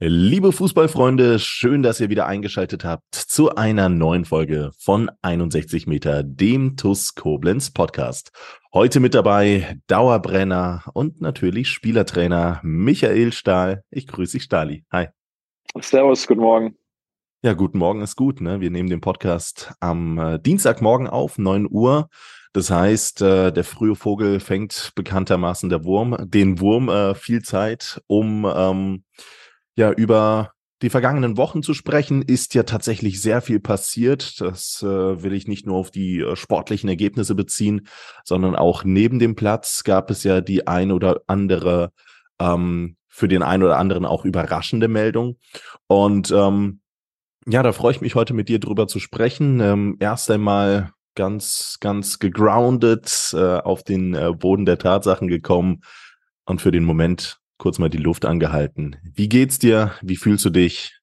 Liebe Fußballfreunde, schön, dass ihr wieder eingeschaltet habt zu einer neuen Folge von 61 Meter, dem TUS Koblenz Podcast. Heute mit dabei Dauerbrenner und natürlich Spielertrainer Michael Stahl. Ich grüße dich, Stahli. Hi. Servus, guten Morgen. Ja, guten Morgen ist gut. Ne? Wir nehmen den Podcast am äh, Dienstagmorgen auf, 9 Uhr. Das heißt, äh, der frühe Vogel fängt bekanntermaßen der Wurm, den Wurm äh, viel Zeit, um ähm, ja, über die vergangenen Wochen zu sprechen, ist ja tatsächlich sehr viel passiert. Das äh, will ich nicht nur auf die äh, sportlichen Ergebnisse beziehen, sondern auch neben dem Platz gab es ja die ein oder andere, ähm, für den einen oder anderen auch überraschende Meldung. Und ähm, ja, da freue ich mich heute mit dir drüber zu sprechen. Ähm, erst einmal ganz, ganz gegroundet äh, auf den äh, Boden der Tatsachen gekommen und für den Moment kurz mal die Luft angehalten. Wie geht's dir? Wie fühlst du dich?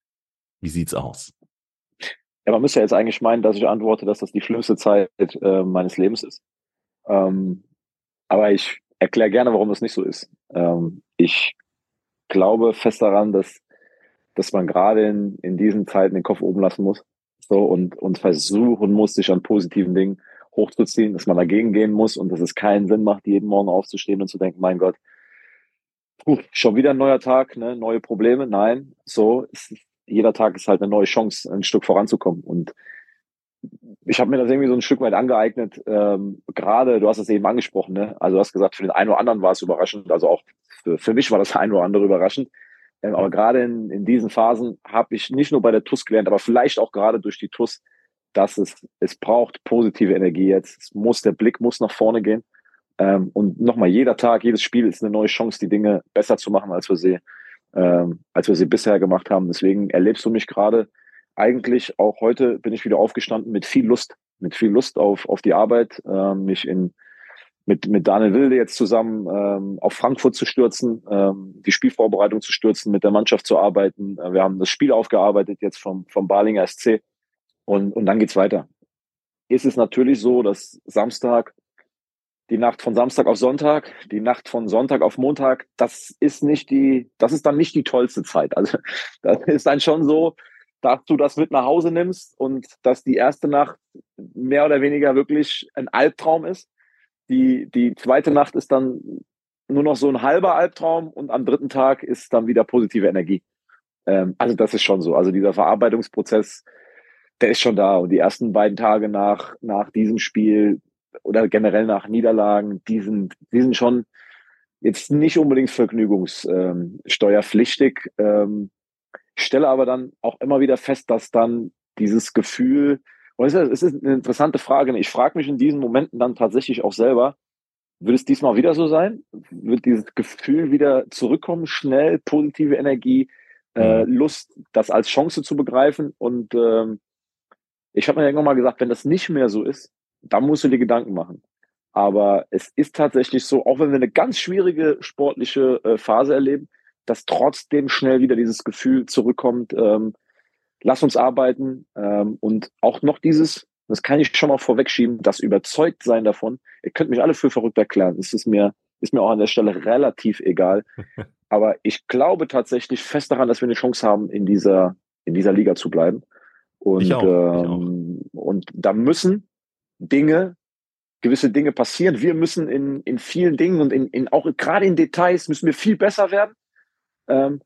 Wie sieht's aus? Ja, man müsste ja jetzt eigentlich meinen, dass ich antworte, dass das die schlimmste Zeit äh, meines Lebens ist. Ähm, aber ich erkläre gerne, warum das nicht so ist. Ähm, ich glaube fest daran, dass, dass man gerade in, in diesen Zeiten den Kopf oben lassen muss so und, und versuchen muss, sich an positiven Dingen hochzuziehen, dass man dagegen gehen muss und dass es keinen Sinn macht, jeden Morgen aufzustehen und zu denken, mein Gott, puh, schon wieder ein neuer Tag, ne, neue Probleme. Nein, so ist, jeder Tag ist halt eine neue Chance, ein Stück voranzukommen. Und ich habe mir das irgendwie so ein Stück weit angeeignet. Ähm, Gerade, du hast es eben angesprochen, ne? Also du hast gesagt, für den einen oder anderen war es überraschend. Also auch für, für mich war das ein oder andere überraschend. Ähm, aber gerade in, in diesen Phasen habe ich nicht nur bei der TUS gelernt, aber vielleicht auch gerade durch die TUS, dass es, es braucht positive Energie jetzt. Es muss, der Blick muss nach vorne gehen. Ähm, und nochmal, jeder Tag, jedes Spiel ist eine neue Chance, die Dinge besser zu machen, als wir sie, ähm, als wir sie bisher gemacht haben. Deswegen erlebst du mich gerade eigentlich auch heute bin ich wieder aufgestanden mit viel Lust, mit viel Lust auf, auf die Arbeit, ähm, mich in, mit, mit Daniel Wilde jetzt zusammen ähm, auf Frankfurt zu stürzen, ähm, die Spielvorbereitung zu stürzen, mit der Mannschaft zu arbeiten. Äh, wir haben das Spiel aufgearbeitet jetzt vom, vom Balinger SC und, und dann geht's weiter. Ist es natürlich so, dass Samstag die Nacht von Samstag auf Sonntag, die Nacht von Sonntag auf Montag, das ist nicht die, das ist dann nicht die tollste Zeit. Also das ist dann schon so, dass du das mit nach Hause nimmst und dass die erste Nacht mehr oder weniger wirklich ein Albtraum ist. Die, die zweite Nacht ist dann nur noch so ein halber Albtraum und am dritten Tag ist dann wieder positive Energie. Ähm, also das ist schon so. Also dieser Verarbeitungsprozess, der ist schon da. Und die ersten beiden Tage nach, nach diesem Spiel, oder generell nach Niederlagen, die sind, die sind schon jetzt nicht unbedingt vergnügungssteuerpflichtig. Ähm, ich stelle aber dann auch immer wieder fest, dass dann dieses Gefühl, es ist eine interessante Frage, ich frage mich in diesen Momenten dann tatsächlich auch selber, wird es diesmal wieder so sein? Wird dieses Gefühl wieder zurückkommen, schnell, positive Energie, äh. Lust, das als Chance zu begreifen? Und ähm, ich habe mir irgendwann mal gesagt, wenn das nicht mehr so ist, da musst du dir Gedanken machen. Aber es ist tatsächlich so, auch wenn wir eine ganz schwierige sportliche äh, Phase erleben, dass trotzdem schnell wieder dieses Gefühl zurückkommt, ähm, lass uns arbeiten ähm, und auch noch dieses, das kann ich schon mal vorwegschieben, das Überzeugtsein davon, ihr könnt mich alle für verrückt erklären, das ist mir, ist mir auch an der Stelle relativ egal. Aber ich glaube tatsächlich fest daran, dass wir eine Chance haben, in dieser, in dieser Liga zu bleiben. Und, ich auch, ich auch. Ähm, und da müssen Dinge, gewisse Dinge passieren. Wir müssen in, in vielen Dingen und in, in auch gerade in Details müssen wir viel besser werden. Ähm,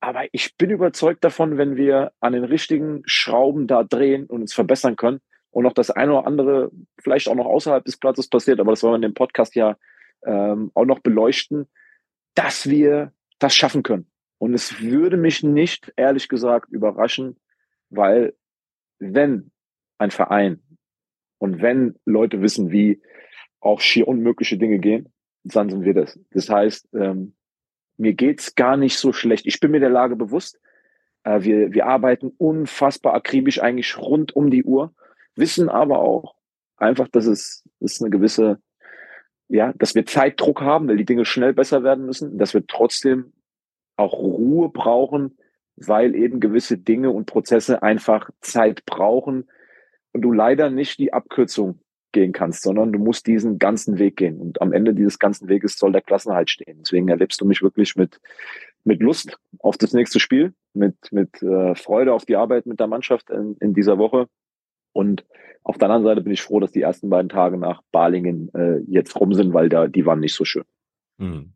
aber ich bin überzeugt davon, wenn wir an den richtigen Schrauben da drehen und uns verbessern können und noch das eine oder andere vielleicht auch noch außerhalb des Platzes passiert, aber das wollen wir in dem Podcast ja ähm, auch noch beleuchten, dass wir das schaffen können. Und es würde mich nicht, ehrlich gesagt, überraschen, weil wenn ein Verein und wenn Leute wissen, wie auch schier unmögliche Dinge gehen, dann sind wir das. Das heißt, ähm, mir geht's gar nicht so schlecht. Ich bin mir der Lage bewusst. Äh, wir, wir arbeiten unfassbar akribisch eigentlich rund um die Uhr, wissen aber auch einfach, dass es, dass eine gewisse, ja, dass wir Zeitdruck haben, weil die Dinge schnell besser werden müssen, dass wir trotzdem auch Ruhe brauchen, weil eben gewisse Dinge und Prozesse einfach Zeit brauchen und du leider nicht die Abkürzung gehen kannst, sondern du musst diesen ganzen Weg gehen. Und am Ende dieses ganzen Weges soll der Klassenhalt stehen. Deswegen erlebst du mich wirklich mit, mit Lust auf das nächste Spiel, mit, mit äh, Freude auf die Arbeit mit der Mannschaft in, in dieser Woche. Und auf der anderen Seite bin ich froh, dass die ersten beiden Tage nach Balingen äh, jetzt rum sind, weil da die waren nicht so schön. Hm.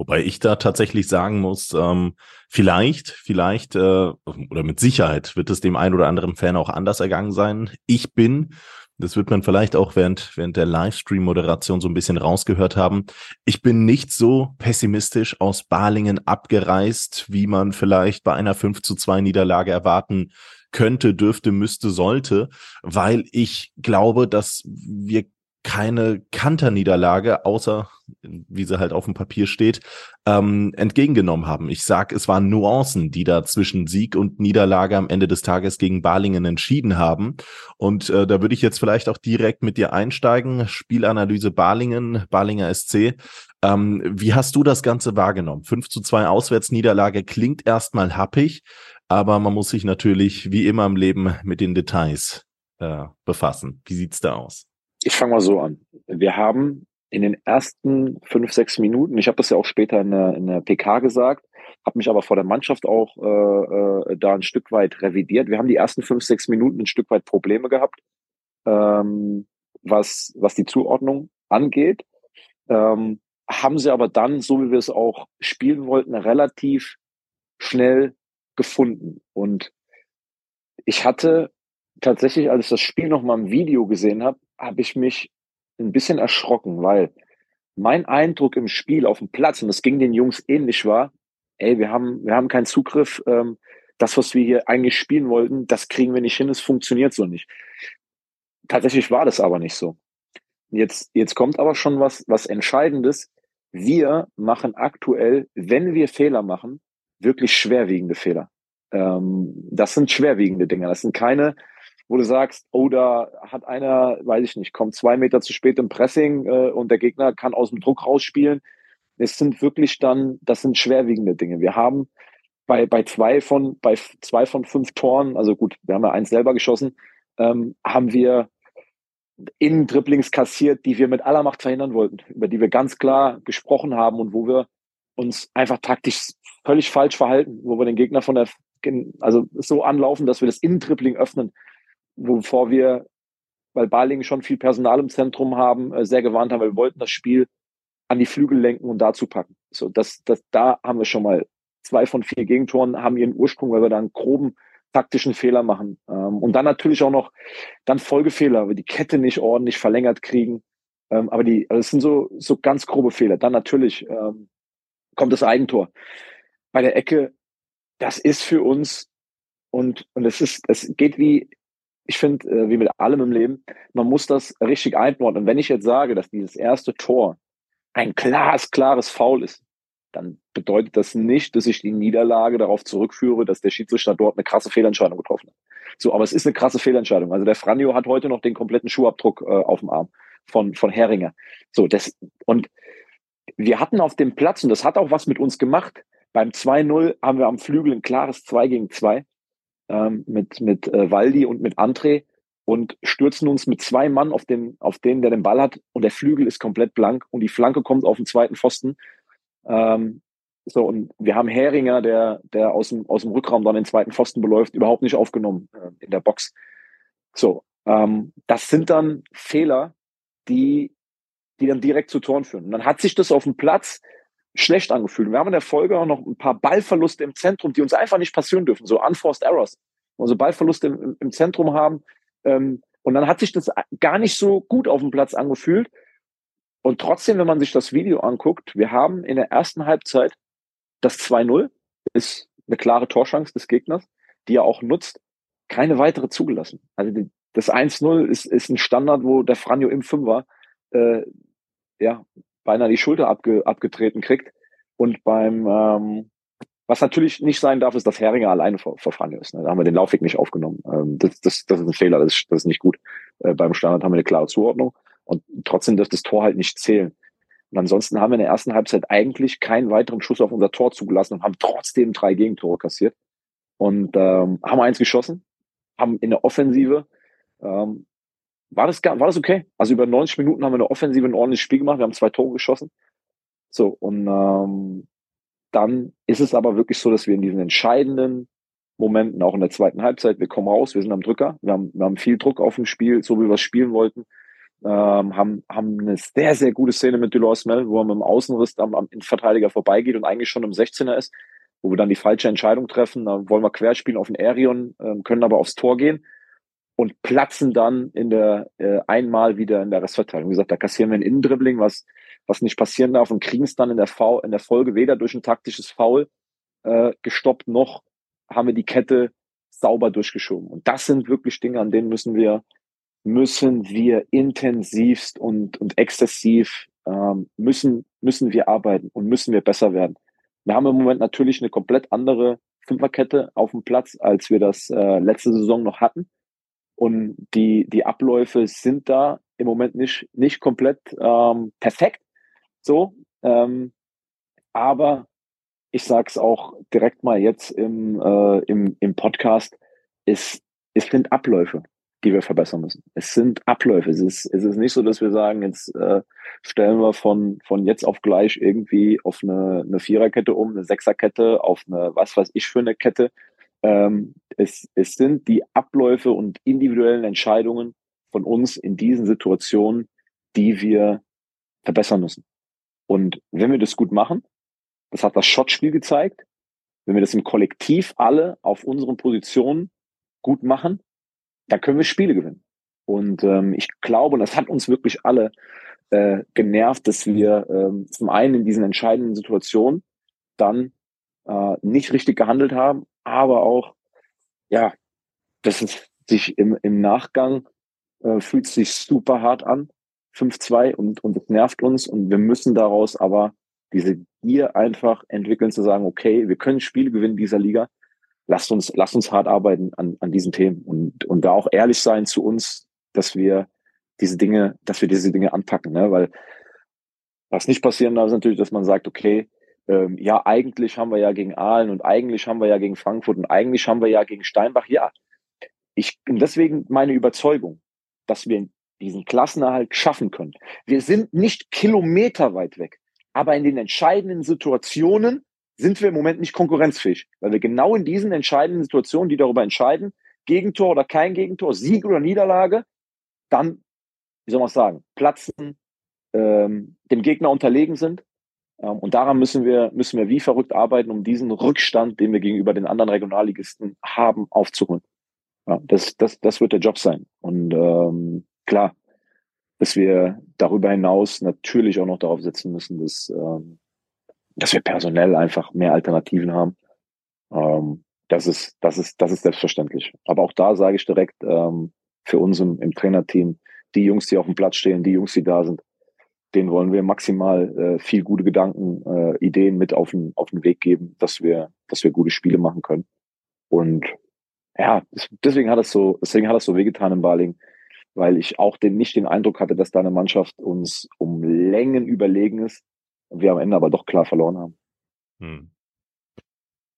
Wobei ich da tatsächlich sagen muss, ähm, vielleicht, vielleicht äh, oder mit Sicherheit wird es dem einen oder anderen Fan auch anders ergangen sein. Ich bin, das wird man vielleicht auch während, während der Livestream-Moderation so ein bisschen rausgehört haben, ich bin nicht so pessimistisch aus Balingen abgereist, wie man vielleicht bei einer 5 zu 2 Niederlage erwarten könnte, dürfte, müsste, sollte, weil ich glaube, dass wir keine Kanterniederlage, außer wie sie halt auf dem Papier steht, ähm, entgegengenommen haben. Ich sag, es waren Nuancen, die da zwischen Sieg und Niederlage am Ende des Tages gegen Balingen entschieden haben. Und äh, da würde ich jetzt vielleicht auch direkt mit dir einsteigen. Spielanalyse Balingen, Balinger SC. Ähm, wie hast du das Ganze wahrgenommen? 5 zu 2 Auswärtsniederlage klingt erstmal happig, aber man muss sich natürlich wie immer im Leben mit den Details äh, befassen. Wie sieht's da aus? Ich fange mal so an. Wir haben in den ersten fünf, sechs Minuten, ich habe das ja auch später in der, in der PK gesagt, habe mich aber vor der Mannschaft auch äh, äh, da ein Stück weit revidiert. Wir haben die ersten fünf, sechs Minuten ein Stück weit Probleme gehabt, ähm, was, was die Zuordnung angeht. Ähm, haben sie aber dann, so wie wir es auch spielen wollten, relativ schnell gefunden. Und ich hatte tatsächlich, als ich das Spiel noch mal im Video gesehen habe, habe ich mich ein bisschen erschrocken, weil mein Eindruck im Spiel auf dem Platz, und das ging den Jungs ähnlich, war, ey, wir haben, wir haben keinen Zugriff, ähm, das, was wir hier eigentlich spielen wollten, das kriegen wir nicht hin, es funktioniert so nicht. Tatsächlich war das aber nicht so. Jetzt, jetzt kommt aber schon was, was Entscheidendes. Wir machen aktuell, wenn wir Fehler machen, wirklich schwerwiegende Fehler. Ähm, das sind schwerwiegende Dinge. Das sind keine wo du sagst, oh, da hat einer, weiß ich nicht, kommt zwei Meter zu spät im Pressing äh, und der Gegner kann aus dem Druck rausspielen. Es sind wirklich dann, das sind schwerwiegende Dinge. Wir haben bei, bei zwei von, bei zwei von fünf Toren, also gut, wir haben ja eins selber geschossen, ähm, haben wir Innendribblings kassiert, die wir mit aller Macht verhindern wollten, über die wir ganz klar gesprochen haben und wo wir uns einfach taktisch völlig falsch verhalten, wo wir den Gegner von der, also so anlaufen, dass wir das Innendribbling öffnen wovor wir, weil Balingen schon viel Personal im Zentrum haben, äh, sehr gewarnt haben, weil wir wollten das Spiel an die Flügel lenken und dazu packen. So, das, das, da haben wir schon mal zwei von vier Gegentoren haben ihren Ursprung, weil wir da einen groben taktischen Fehler machen. Ähm, und dann natürlich auch noch dann Folgefehler, weil wir die Kette nicht ordentlich verlängert kriegen. Ähm, aber die, also das sind so, so ganz grobe Fehler. Dann natürlich ähm, kommt das Eigentor. Bei der Ecke, das ist für uns und, und es ist, es geht wie ich finde, äh, wie mit allem im Leben, man muss das richtig einordnen. Wenn ich jetzt sage, dass dieses erste Tor ein klares, klares Foul ist, dann bedeutet das nicht, dass ich die Niederlage darauf zurückführe, dass der Schiedsrichter dort eine krasse Fehlentscheidung getroffen hat. So, aber es ist eine krasse Fehlentscheidung. Also der Franjo hat heute noch den kompletten Schuhabdruck äh, auf dem Arm von, von Heringer. So, das, und wir hatten auf dem Platz, und das hat auch was mit uns gemacht, beim 2-0 haben wir am Flügel ein klares 2 gegen 2 ähm, mit, mit äh, Waldi und mit André und stürzen uns mit zwei Mann auf den, auf den, der den Ball hat und der Flügel ist komplett blank und die Flanke kommt auf den zweiten Pfosten. Ähm, so, und wir haben Heringer, der, der aus dem, aus dem Rückraum dann den zweiten Pfosten beläuft, überhaupt nicht aufgenommen äh, in der Box. So, ähm, das sind dann Fehler, die, die dann direkt zu Toren führen. Und dann hat sich das auf dem Platz schlecht angefühlt. Wir haben in der Folge auch noch ein paar Ballverluste im Zentrum, die uns einfach nicht passieren dürfen, so unforced errors. Also Ballverluste im, im Zentrum haben. Ähm, und dann hat sich das gar nicht so gut auf dem Platz angefühlt. Und trotzdem, wenn man sich das Video anguckt, wir haben in der ersten Halbzeit das 2-0, ist eine klare Torschance des Gegners, die er auch nutzt, keine weitere zugelassen. Also die, das 1-0 ist, ist ein Standard, wo der Franjo im Fünfer äh, ja, beinahe die Schulter abge, abgetreten kriegt. Und beim, ähm, Was natürlich nicht sein darf, ist, dass Heringer alleine vor Franjo ist. Ne? Da haben wir den Laufweg nicht aufgenommen. Ähm, das, das, das ist ein Fehler, das ist, das ist nicht gut. Äh, beim Standard haben wir eine klare Zuordnung und trotzdem dürfte das Tor halt nicht zählen. Und ansonsten haben wir in der ersten Halbzeit eigentlich keinen weiteren Schuss auf unser Tor zugelassen und haben trotzdem drei Gegentore kassiert. Und ähm, haben eins geschossen, haben in der Offensive, ähm, war, das, war das okay? Also über 90 Minuten haben wir in der Offensive ein ordentliches Spiel gemacht, wir haben zwei Tore geschossen. So, und ähm, dann ist es aber wirklich so, dass wir in diesen entscheidenden Momenten, auch in der zweiten Halbzeit, wir kommen raus, wir sind am Drücker, wir haben, wir haben viel Druck auf dem Spiel, so wie wir es spielen wollten ähm, haben, haben eine sehr, sehr gute Szene mit Dolores Mel, wo er mit dem Außenriss am, am Verteidiger vorbeigeht und eigentlich schon im 16er ist, wo wir dann die falsche Entscheidung treffen. Da wollen wir querspielen auf den Arion, äh, können aber aufs Tor gehen und platzen dann in der äh, einmal wieder in der Restverteilung. Wie gesagt, da kassieren wir ein Innendribbling, was, was nicht passieren darf und kriegen es dann in der, v in der Folge weder durch ein taktisches Foul äh, gestoppt, noch haben wir die Kette sauber durchgeschoben. Und das sind wirklich Dinge, an denen müssen wir müssen wir intensivst und, und exzessiv ähm, müssen, müssen wir arbeiten und müssen wir besser werden. Wir haben im Moment natürlich eine komplett andere Fünferkette auf dem Platz, als wir das äh, letzte Saison noch hatten. Und die, die Abläufe sind da im Moment nicht, nicht komplett ähm, perfekt. So. Ähm, aber ich sage es auch direkt mal jetzt im, äh, im, im Podcast, es, es sind Abläufe die wir verbessern müssen. Es sind Abläufe. Es ist, es ist nicht so, dass wir sagen, jetzt äh, stellen wir von, von jetzt auf gleich irgendwie auf eine, eine Viererkette um, eine Sechserkette, auf eine was weiß ich für eine Kette. Ähm, es, es sind die Abläufe und individuellen Entscheidungen von uns in diesen Situationen, die wir verbessern müssen. Und wenn wir das gut machen, das hat das Shotspiel gezeigt, wenn wir das im Kollektiv alle auf unseren Positionen gut machen, da können wir Spiele gewinnen. Und ähm, ich glaube, und das hat uns wirklich alle äh, genervt, dass wir ähm, zum einen in diesen entscheidenden Situationen dann äh, nicht richtig gehandelt haben, aber auch, ja, das ist sich im, im Nachgang äh, fühlt sich super hart an, 5-2 und, und es nervt uns und wir müssen daraus aber diese Gier einfach entwickeln, zu sagen, okay, wir können Spiele gewinnen in dieser Liga, lasst uns, lasst uns hart arbeiten an, an diesen Themen und, und da auch ehrlich sein zu uns, dass wir diese Dinge, dass wir diese Dinge anpacken, ne? weil was nicht passieren darf, ist natürlich, dass man sagt, okay, ähm, ja, eigentlich haben wir ja gegen Aalen und eigentlich haben wir ja gegen Frankfurt und eigentlich haben wir ja gegen Steinbach, ja. Ich, bin deswegen meine Überzeugung, dass wir diesen Klassenerhalt schaffen können. Wir sind nicht kilometerweit weg, aber in den entscheidenden Situationen sind wir im Moment nicht konkurrenzfähig, weil wir genau in diesen entscheidenden Situationen, die darüber entscheiden, Gegentor oder kein Gegentor, Sieg oder Niederlage, dann, wie soll man sagen, platzen, ähm, dem Gegner unterlegen sind. Ähm, und daran müssen wir, müssen wir wie verrückt arbeiten, um diesen Rückstand, den wir gegenüber den anderen Regionalligisten haben, aufzuholen. Ja, das, das, das wird der Job sein. Und ähm, klar, dass wir darüber hinaus natürlich auch noch darauf setzen müssen, dass ähm, dass wir personell einfach mehr Alternativen haben. Ähm, das ist, das ist, das ist selbstverständlich. Aber auch da sage ich direkt, ähm, für uns im, im Trainerteam, die Jungs, die auf dem Platz stehen, die Jungs, die da sind, denen wollen wir maximal äh, viel gute Gedanken, äh, Ideen mit auf den, auf den Weg geben, dass wir, dass wir gute Spiele machen können. Und ja, deswegen hat es so, deswegen hat es so wehgetan im Baling, weil ich auch den, nicht den Eindruck hatte, dass da eine Mannschaft uns um Längen überlegen ist, und wir am Ende aber doch klar verloren haben. Hm.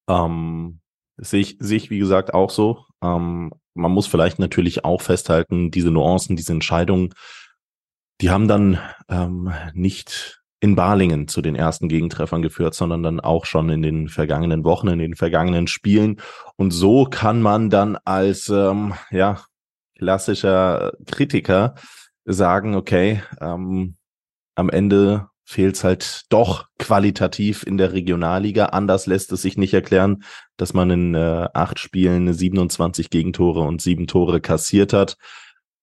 Ähm, sehe ich, sehe ich, wie gesagt, auch so. Ähm, man muss vielleicht natürlich auch festhalten, diese Nuancen, diese Entscheidungen, die haben dann ähm, nicht in Balingen zu den ersten Gegentreffern geführt, sondern dann auch schon in den vergangenen Wochen, in den vergangenen Spielen. Und so kann man dann als ähm, ja klassischer Kritiker sagen, okay, ähm, am Ende fehlt es halt doch qualitativ in der Regionalliga. Anders lässt es sich nicht erklären, dass man in äh, acht Spielen 27 Gegentore und sieben Tore kassiert hat.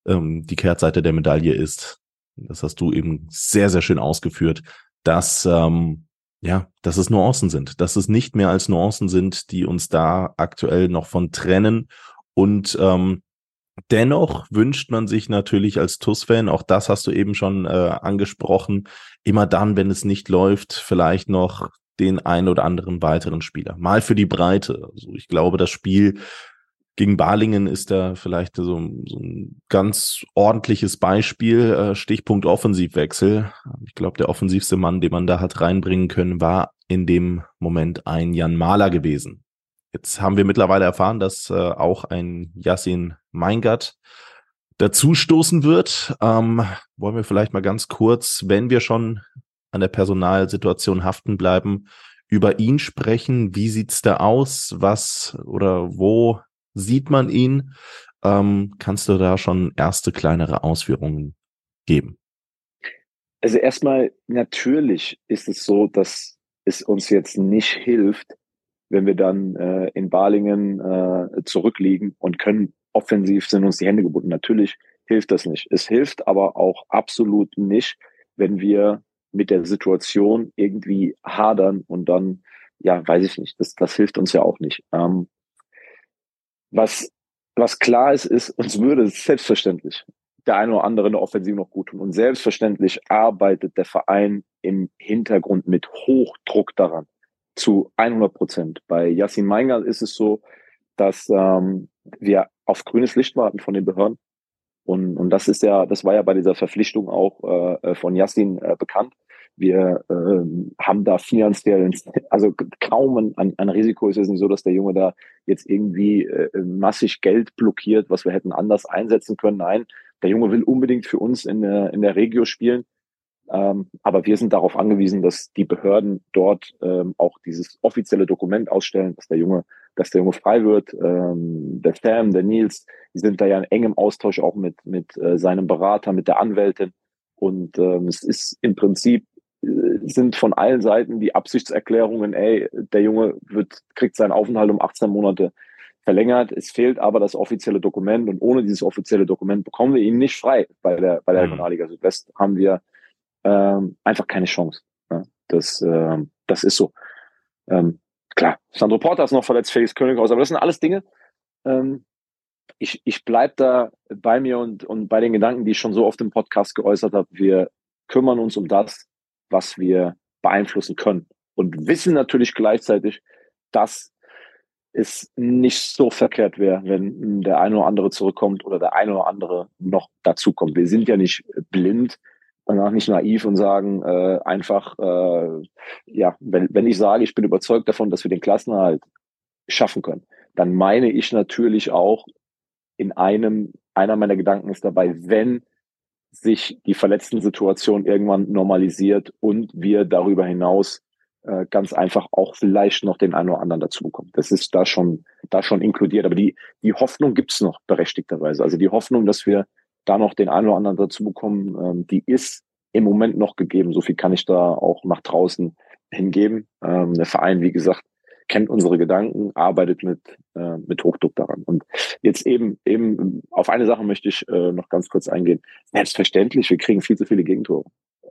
Ähm, die Kehrtseite der Medaille ist, das hast du eben sehr, sehr schön ausgeführt, dass ähm, ja, dass es Nuancen sind, dass es nicht mehr als Nuancen sind, die uns da aktuell noch von trennen und ähm, Dennoch wünscht man sich natürlich als TUS-Fan, auch das hast du eben schon äh, angesprochen, immer dann, wenn es nicht läuft, vielleicht noch den einen oder anderen weiteren Spieler. Mal für die Breite. Also ich glaube, das Spiel gegen Balingen ist da vielleicht so, so ein ganz ordentliches Beispiel. Äh, Stichpunkt Offensivwechsel. Ich glaube, der offensivste Mann, den man da hat reinbringen können, war in dem Moment ein Jan Mahler gewesen. Jetzt haben wir mittlerweile erfahren, dass äh, auch ein Yassin Meingart dazustoßen wird. Ähm, wollen wir vielleicht mal ganz kurz, wenn wir schon an der Personalsituation haften bleiben, über ihn sprechen. Wie sieht's da aus? Was oder wo sieht man ihn? Ähm, kannst du da schon erste kleinere Ausführungen geben? Also erstmal, natürlich ist es so, dass es uns jetzt nicht hilft, wenn wir dann äh, in Balingen äh, zurückliegen und können offensiv sind uns die Hände gebunden. Natürlich hilft das nicht. Es hilft aber auch absolut nicht, wenn wir mit der Situation irgendwie hadern und dann, ja, weiß ich nicht, das, das hilft uns ja auch nicht. Ähm, was, was klar ist, ist, uns würde selbstverständlich der eine oder andere in der Offensive noch gut tun. Und selbstverständlich arbeitet der Verein im Hintergrund mit Hochdruck daran. Zu 100 Prozent. Bei Yassin Meingal ist es so, dass ähm, wir auf grünes Licht warten von den Behörden. Und, und das ist ja, das war ja bei dieser Verpflichtung auch äh, von Yassin äh, bekannt. Wir äh, haben da finanziell, also kaum ein, ein Risiko ist es nicht so, dass der Junge da jetzt irgendwie äh, massig Geld blockiert, was wir hätten anders einsetzen können. Nein, der Junge will unbedingt für uns in der, in der Regio spielen. Ähm, aber wir sind darauf angewiesen, dass die Behörden dort ähm, auch dieses offizielle Dokument ausstellen, dass der Junge, dass der Junge frei wird. Ähm, der Sam, der Nils, die sind da ja in engem Austausch auch mit mit äh, seinem Berater, mit der Anwältin. Und ähm, es ist im Prinzip sind von allen Seiten die Absichtserklärungen, ey, der Junge wird, kriegt seinen Aufenthalt um 18 Monate verlängert. Es fehlt aber das offizielle Dokument und ohne dieses offizielle Dokument bekommen wir ihn nicht frei bei der, bei der mhm. Regionalliga Südwest. Haben wir ähm, einfach keine Chance. Ja, das, ähm, das ist so. Ähm, klar, Sandro Porter ist noch verletzt, Felix Könighaus, aber das sind alles Dinge. Ähm, ich ich bleibe da bei mir und, und bei den Gedanken, die ich schon so oft im Podcast geäußert habe. Wir kümmern uns um das, was wir beeinflussen können. Und wissen natürlich gleichzeitig, dass es nicht so verkehrt wäre, wenn der eine oder andere zurückkommt oder der eine oder andere noch dazukommt. Wir sind ja nicht blind und auch nicht naiv und sagen äh, einfach, äh, ja, wenn, wenn ich sage, ich bin überzeugt davon, dass wir den Klassenerhalt schaffen können, dann meine ich natürlich auch in einem, einer meiner Gedanken ist dabei, wenn sich die verletzten Situation irgendwann normalisiert und wir darüber hinaus äh, ganz einfach auch vielleicht noch den einen oder anderen dazu bekommen. Das ist da schon, da schon inkludiert. Aber die, die Hoffnung gibt's noch berechtigterweise. Also die Hoffnung, dass wir da noch den einen oder anderen dazu bekommen, ähm, die ist im Moment noch gegeben. So viel kann ich da auch nach draußen hingeben. Ähm, der Verein, wie gesagt, kennt unsere Gedanken, arbeitet mit, äh, mit Hochdruck daran. Und jetzt eben, eben auf eine Sache möchte ich äh, noch ganz kurz eingehen. Selbstverständlich, wir kriegen viel zu viele Gegentore.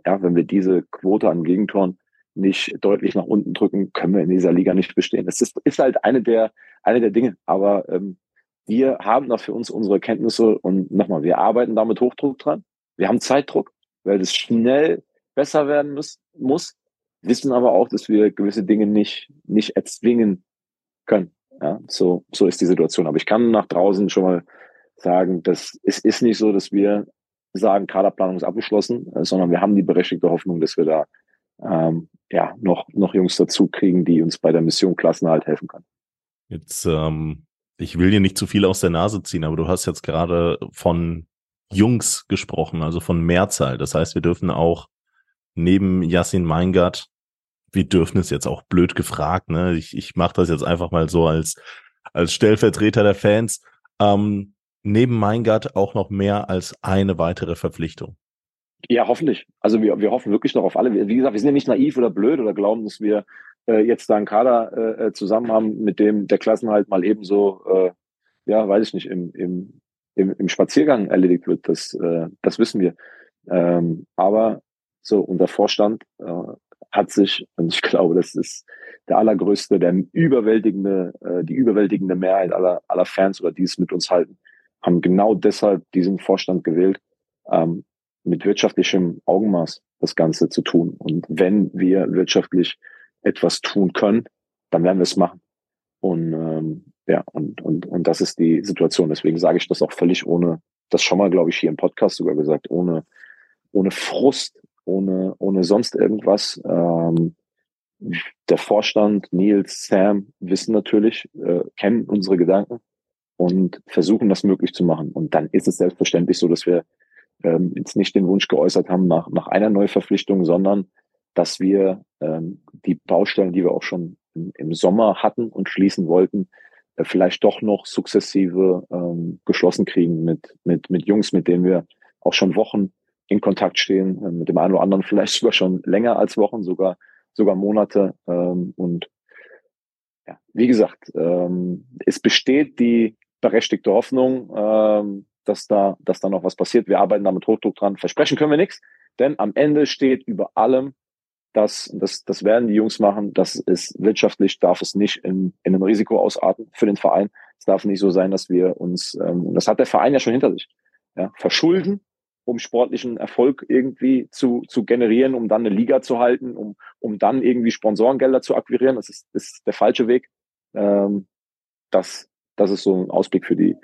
Ja, wenn wir diese Quote an Gegentoren nicht deutlich nach unten drücken, können wir in dieser Liga nicht bestehen. Das ist, ist halt eine der, eine der Dinge. Aber ähm, wir haben da für uns unsere Kenntnisse und nochmal, wir arbeiten da mit Hochdruck dran. Wir haben Zeitdruck, weil es schnell besser werden muss, muss wissen aber auch, dass wir gewisse Dinge nicht, nicht erzwingen können. Ja, so, so ist die Situation. Aber ich kann nach draußen schon mal sagen, dass es ist nicht so, dass wir sagen, Kaderplanung ist abgeschlossen, äh, sondern wir haben die berechtigte Hoffnung, dass wir da ähm, ja noch, noch Jungs dazu kriegen, die uns bei der Mission Klassenhalt helfen können. Jetzt, ähm, ich will dir nicht zu viel aus der Nase ziehen, aber du hast jetzt gerade von Jungs gesprochen, also von Mehrzahl. Das heißt, wir dürfen auch neben Yassin Meingart, wir dürfen es jetzt auch blöd gefragt, ne? Ich, ich mache das jetzt einfach mal so als, als Stellvertreter der Fans. Ähm, neben Meingart auch noch mehr als eine weitere Verpflichtung. Ja, hoffentlich. Also wir, wir hoffen wirklich noch auf alle. Wie gesagt, wir sind ja nicht naiv oder blöd oder glauben, dass wir äh, jetzt da einen Kader äh, äh zusammen haben, mit dem der Klassenhalt mal ebenso, äh, ja, weiß ich nicht, im, im, im, im Spaziergang erledigt wird. Das, äh, das wissen wir. Ähm, aber so, unser Vorstand äh, hat sich, und ich glaube, das ist der allergrößte, der überwältigende, äh, die überwältigende Mehrheit aller, aller Fans oder die es mit uns halten, haben genau deshalb diesen Vorstand gewählt, ähm, mit wirtschaftlichem Augenmaß das Ganze zu tun. Und wenn wir wirtschaftlich etwas tun können, dann werden wir es machen. Und ähm, ja, und, und, und das ist die Situation. Deswegen sage ich das auch völlig ohne, das schon mal, glaube ich, hier im Podcast sogar gesagt, ohne, ohne Frust, ohne, ohne sonst irgendwas. Ähm, der Vorstand, Nils, Sam wissen natürlich, äh, kennen unsere Gedanken und versuchen das möglich zu machen. Und dann ist es selbstverständlich so, dass wir ähm, jetzt nicht den Wunsch geäußert haben nach, nach einer Neuverpflichtung, sondern dass wir ähm, die Baustellen, die wir auch schon im, im Sommer hatten und schließen wollten, äh, vielleicht doch noch sukzessive ähm, geschlossen kriegen mit, mit, mit Jungs, mit denen wir auch schon Wochen in Kontakt stehen, äh, mit dem einen oder anderen vielleicht sogar schon länger als Wochen, sogar, sogar Monate. Ähm, und ja, wie gesagt, ähm, es besteht die berechtigte Hoffnung, ähm, dass da, dass da noch was passiert. Wir arbeiten da mit Hochdruck dran. Versprechen können wir nichts, denn am Ende steht über allem, dass, das, das werden die Jungs machen, das ist wirtschaftlich, darf es nicht in, in einem Risiko ausarten für den Verein. Es darf nicht so sein, dass wir uns, ähm, das hat der Verein ja schon hinter sich, ja, verschulden, um sportlichen Erfolg irgendwie zu, zu generieren, um dann eine Liga zu halten, um, um dann irgendwie Sponsorengelder zu akquirieren. Das ist, ist der falsche Weg. Ähm, das, das ist so ein Ausblick für die,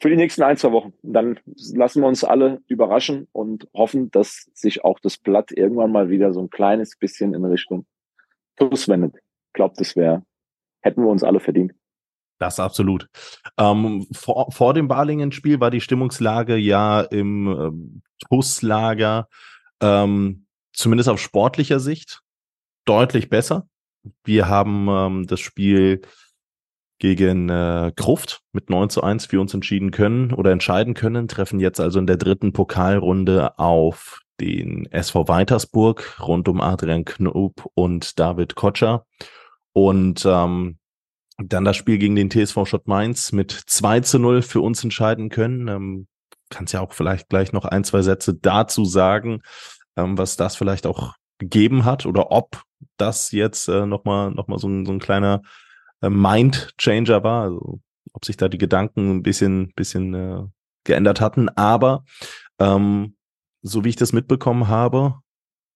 für die nächsten ein, zwei Wochen. dann lassen wir uns alle überraschen und hoffen, dass sich auch das Blatt irgendwann mal wieder so ein kleines bisschen in Richtung Plus wendet. Ich glaube, das wäre, hätten wir uns alle verdient. Das absolut. Ähm, vor, vor dem Balingen-Spiel war die Stimmungslage ja im äh, TUS-Lager, ähm, zumindest auf sportlicher Sicht, deutlich besser. Wir haben ähm, das Spiel gegen äh, Gruft mit 9 zu 1 für uns entschieden können oder entscheiden können, treffen jetzt also in der dritten Pokalrunde auf den SV Weitersburg rund um Adrian Knob und David Kotscher. Und ähm, dann das Spiel gegen den TSV Schott Mainz mit 2 zu 0 für uns entscheiden können. Ähm, kannst ja auch vielleicht gleich noch ein, zwei Sätze dazu sagen, ähm, was das vielleicht auch gegeben hat oder ob das jetzt äh, nochmal noch mal so, ein, so ein kleiner äh, Mind-Changer war, also ob sich da die Gedanken ein bisschen, bisschen äh, geändert hatten. Aber ähm, so wie ich das mitbekommen habe,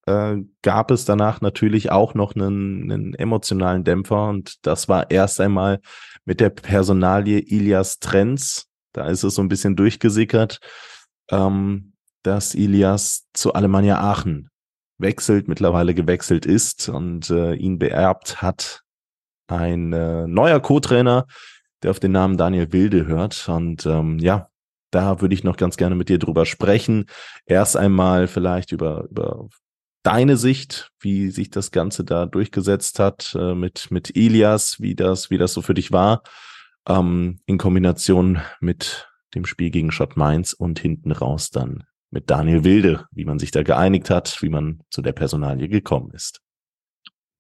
äh, gab es danach natürlich auch noch einen, einen emotionalen Dämpfer und das war erst einmal mit der Personalie Ilias Trenz. Da ist es so ein bisschen durchgesickert, ähm, dass Ilias zu Alemannia Aachen wechselt, mittlerweile gewechselt ist und äh, ihn beerbt hat ein äh, neuer Co-Trainer, der auf den Namen Daniel Wilde hört. Und ähm, ja, da würde ich noch ganz gerne mit dir drüber sprechen. Erst einmal vielleicht über, über deine Sicht, wie sich das Ganze da durchgesetzt hat äh, mit, mit Ilias, wie das, wie das so für dich war, ähm, in Kombination mit dem Spiel gegen Schott Mainz und hinten raus dann mit Daniel Wilde, wie man sich da geeinigt hat, wie man zu der Personalie gekommen ist.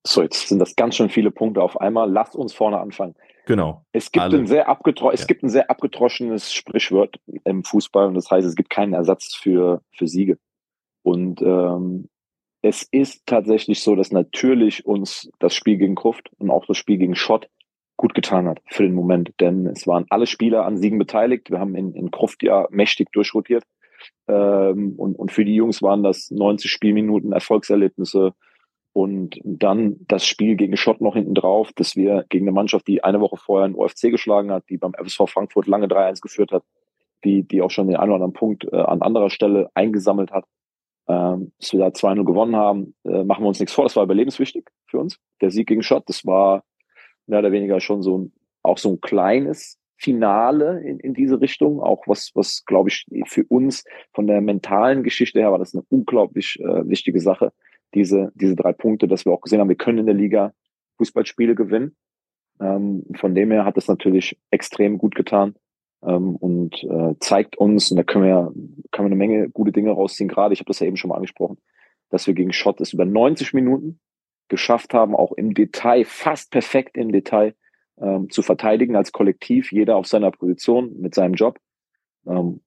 So, jetzt sind das ganz schön viele Punkte auf einmal. Lass uns vorne anfangen. Genau. Es gibt, ein sehr, abgetro ja. es gibt ein sehr abgetroschenes Sprichwort im Fußball und das heißt, es gibt keinen Ersatz für, für Siege. Und ähm, es ist tatsächlich so, dass natürlich uns das Spiel gegen Kruft und auch das Spiel gegen Schott gut getan hat für den Moment. Denn es waren alle Spieler an Siegen beteiligt. Wir haben in, in Kruft ja mächtig durchrotiert. Ähm, und, und für die Jungs waren das 90 Spielminuten Erfolgserlebnisse und dann das Spiel gegen Schott noch hinten drauf, dass wir gegen eine Mannschaft, die eine Woche vorher einen OFC geschlagen hat, die beim FSV Frankfurt lange 3-1 geführt hat, die, die auch schon den einen oder anderen Punkt äh, an anderer Stelle eingesammelt hat, ähm, dass wir da 2-0 gewonnen haben, äh, machen wir uns nichts vor. Das war überlebenswichtig für uns. Der Sieg gegen Schott, das war mehr oder weniger schon so ein, auch so ein kleines Finale in, in diese Richtung. Auch was, was glaube ich, für uns von der mentalen Geschichte her war das eine unglaublich äh, wichtige Sache diese, diese drei Punkte, dass wir auch gesehen haben, wir können in der Liga Fußballspiele gewinnen. Ähm, von dem her hat es natürlich extrem gut getan ähm, und äh, zeigt uns, und da können wir, ja, können wir eine Menge gute Dinge rausziehen, gerade, ich habe das ja eben schon mal angesprochen, dass wir gegen Schott es über 90 Minuten geschafft haben, auch im Detail, fast perfekt im Detail ähm, zu verteidigen als Kollektiv, jeder auf seiner Position mit seinem Job. Ähm,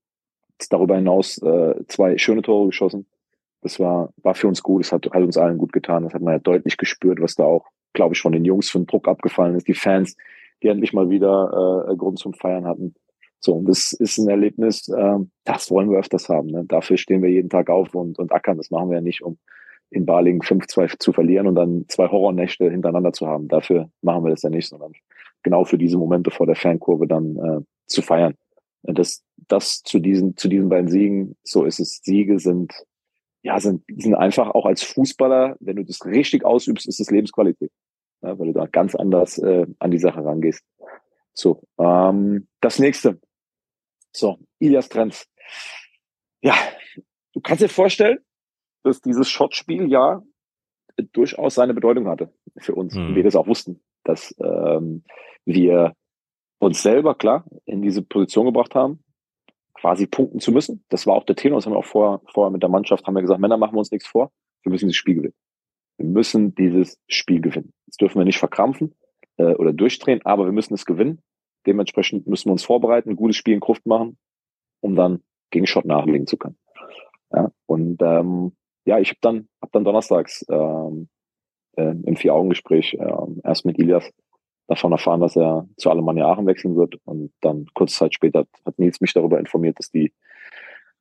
darüber hinaus äh, zwei schöne Tore geschossen das war, war für uns gut. Es hat, hat uns allen gut getan. Das hat man ja deutlich gespürt, was da auch, glaube ich, von den Jungs für den Druck abgefallen ist. Die Fans, die endlich mal wieder äh, Grund zum Feiern hatten. So, und das ist ein Erlebnis, äh, das wollen wir öfters haben. Ne? Dafür stehen wir jeden Tag auf und, und ackern. Das machen wir ja nicht, um in Baling 5-2 zu verlieren und dann zwei Horrornächte hintereinander zu haben. Dafür machen wir das ja nicht, sondern genau für diese Momente vor der Fankurve dann äh, zu feiern. Das, das zu diesen, zu diesen beiden Siegen, so ist es. Siege sind, ja, sind, sind einfach auch als Fußballer, wenn du das richtig ausübst, ist es Lebensqualität. Ja, weil du da ganz anders äh, an die Sache rangehst. So, ähm, das nächste. So, Ilias Trends. Ja, du kannst dir vorstellen, dass dieses Shotspiel ja durchaus seine Bedeutung hatte für uns. Mhm. Wir das auch wussten, dass ähm, wir uns selber, klar, in diese Position gebracht haben, quasi punkten zu müssen. Das war auch der Tenor, das haben wir auch vorher, vorher mit der Mannschaft, haben wir gesagt, Männer machen wir uns nichts vor, wir müssen dieses Spiel gewinnen. Wir müssen dieses Spiel gewinnen. Jetzt dürfen wir nicht verkrampfen äh, oder durchdrehen, aber wir müssen es gewinnen. Dementsprechend müssen wir uns vorbereiten, ein gutes Spiel in Gruft machen, um dann gegen Schott nachlegen zu können. Ja, und ähm, ja, ich habe dann, hab dann donnerstags ähm, äh, im Vier-Augen-Gespräch äh, erst mit Ilias davon erfahren, dass er zu Alemannia Aachen wechseln wird. Und dann kurze Zeit später hat Nils mich darüber informiert, dass die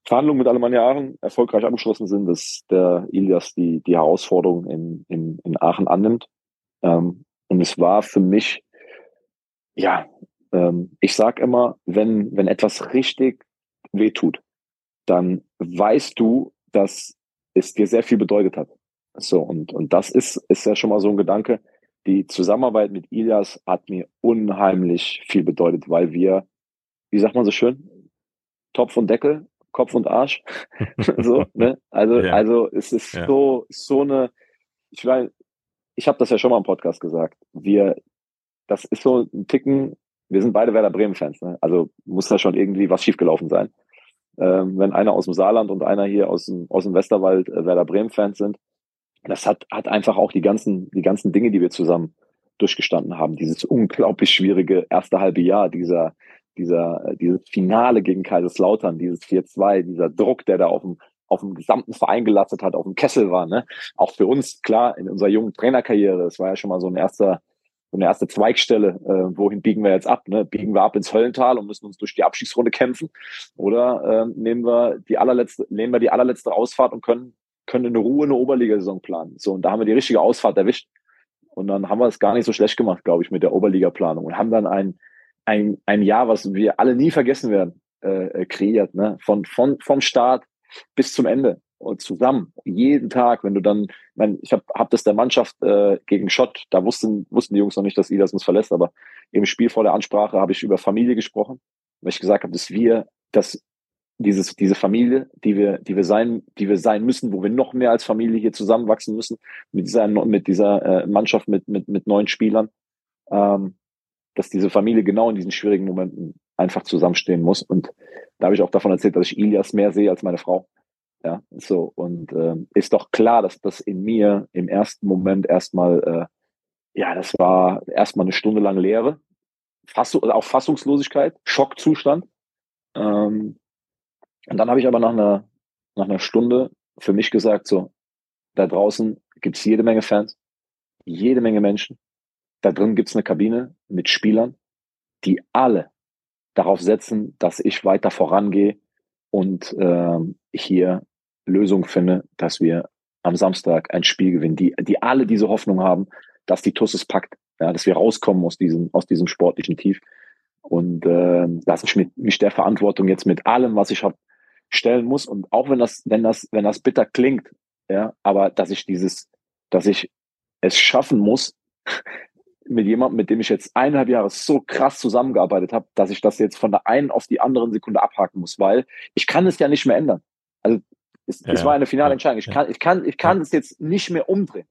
Verhandlungen mit Alemannia Aachen erfolgreich abgeschlossen sind, dass der Ilias die, die Herausforderung in, in, in Aachen annimmt. Ähm, und es war für mich, ja, ähm, ich sag immer, wenn, wenn etwas richtig wehtut, dann weißt du, dass es dir sehr viel bedeutet hat. So, und, und das ist, ist ja schon mal so ein Gedanke. Die Zusammenarbeit mit Ilias hat mir unheimlich viel bedeutet, weil wir, wie sagt man so schön, Topf und Deckel, Kopf und Arsch. so, ne? Also, ja. also es ist ja. so, so eine, ich meine, ich habe das ja schon mal im Podcast gesagt. Wir, das ist so ein Ticken, wir sind beide Werder Bremen-Fans, ne? Also muss da schon irgendwie was schiefgelaufen sein. Ähm, wenn einer aus dem Saarland und einer hier aus dem, aus dem Westerwald äh, Werder Bremen-Fans sind, das hat, hat einfach auch die ganzen, die ganzen Dinge, die wir zusammen durchgestanden haben. Dieses unglaublich schwierige erste halbe Jahr, dieser, dieser, äh, dieses Finale gegen Kaiserslautern, dieses 4-2, dieser Druck, der da auf dem, auf dem gesamten Verein gelastet hat, auf dem Kessel war, ne? Auch für uns, klar, in unserer jungen Trainerkarriere, das war ja schon mal so ein erster, eine erste Zweigstelle, äh, wohin biegen wir jetzt ab? Ne? Biegen wir ab ins Höllental und müssen uns durch die Abschiedsrunde kämpfen? Oder äh, nehmen wir die allerletzte, nehmen wir die allerletzte Ausfahrt und können können in Ruhe eine Oberligasaison planen. So, und da haben wir die richtige Ausfahrt erwischt. Und dann haben wir es gar nicht so schlecht gemacht, glaube ich, mit der Oberliga-Planung und haben dann ein, ein, ein Jahr, was wir alle nie vergessen werden, äh, kreiert, ne? Von, von, vom Start bis zum Ende zusammen jeden Tag, wenn du dann, ich, mein, ich habe hab das der Mannschaft äh, gegen Schott, da wussten wussten die Jungs noch nicht, dass Idas uns verlässt, aber im Spiel vor der Ansprache habe ich über Familie gesprochen, weil ich gesagt habe, dass wir, dass dieses, diese Familie, die wir, die wir sein, die wir sein müssen, wo wir noch mehr als Familie hier zusammenwachsen müssen, mit dieser, mit dieser äh, Mannschaft, mit, mit, mit neun Spielern, ähm, dass diese Familie genau in diesen schwierigen Momenten einfach zusammenstehen muss. Und da habe ich auch davon erzählt, dass ich Ilias mehr sehe als meine Frau. Ja, so. Und äh, ist doch klar, dass das in mir im ersten Moment erstmal, äh, ja, das war erstmal eine Stunde lang Leere, Fassung, auch Fassungslosigkeit, Schockzustand. Ähm, und dann habe ich aber nach einer, nach einer Stunde für mich gesagt, so, da draußen gibt's jede Menge Fans, jede Menge Menschen. Da drin gibt's eine Kabine mit Spielern, die alle darauf setzen, dass ich weiter vorangehe und äh, hier Lösungen finde, dass wir am Samstag ein Spiel gewinnen, die, die alle diese Hoffnung haben, dass die Tusses packt, ja, dass wir rauskommen aus diesem, aus diesem sportlichen Tief. Und äh, dass ich mit, mich der Verantwortung jetzt mit allem, was ich habe, stellen muss. Und auch wenn das, wenn das, wenn das bitter klingt, ja, aber dass ich dieses, dass ich es schaffen muss, mit jemandem, mit dem ich jetzt eineinhalb Jahre so krass zusammengearbeitet habe, dass ich das jetzt von der einen auf die anderen Sekunde abhaken muss, weil ich kann es ja nicht mehr ändern. Es, ja, es war eine finale Entscheidung. Ich kann, ich kann, ich kann es jetzt nicht mehr umdrehen.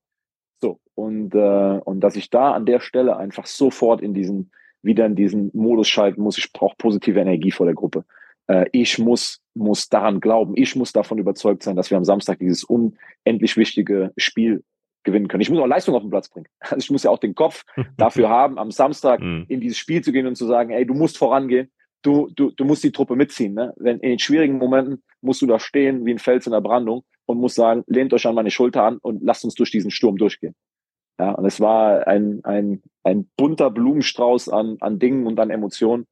So und äh, und dass ich da an der Stelle einfach sofort in diesen wieder in diesen Modus schalten muss. Ich brauche positive Energie vor der Gruppe äh, ich muss, muss daran glauben, ich muss davon überzeugt sein, dass wir am Samstag dieses unendlich wichtige Spiel gewinnen können. Ich muss auch Leistung auf den Platz bringen. Also ich muss ja auch den Kopf dafür haben, am Samstag mhm. in dieses Spiel zu gehen und zu sagen, ey, du musst vorangehen, du, du, du musst die Truppe mitziehen. Ne? Wenn in den schwierigen Momenten musst du da stehen wie ein Fels in der Brandung und musst sagen, lehnt euch an meine Schulter an und lasst uns durch diesen Sturm durchgehen. Ja, und es war ein, ein, ein bunter Blumenstrauß an, an Dingen und an Emotionen,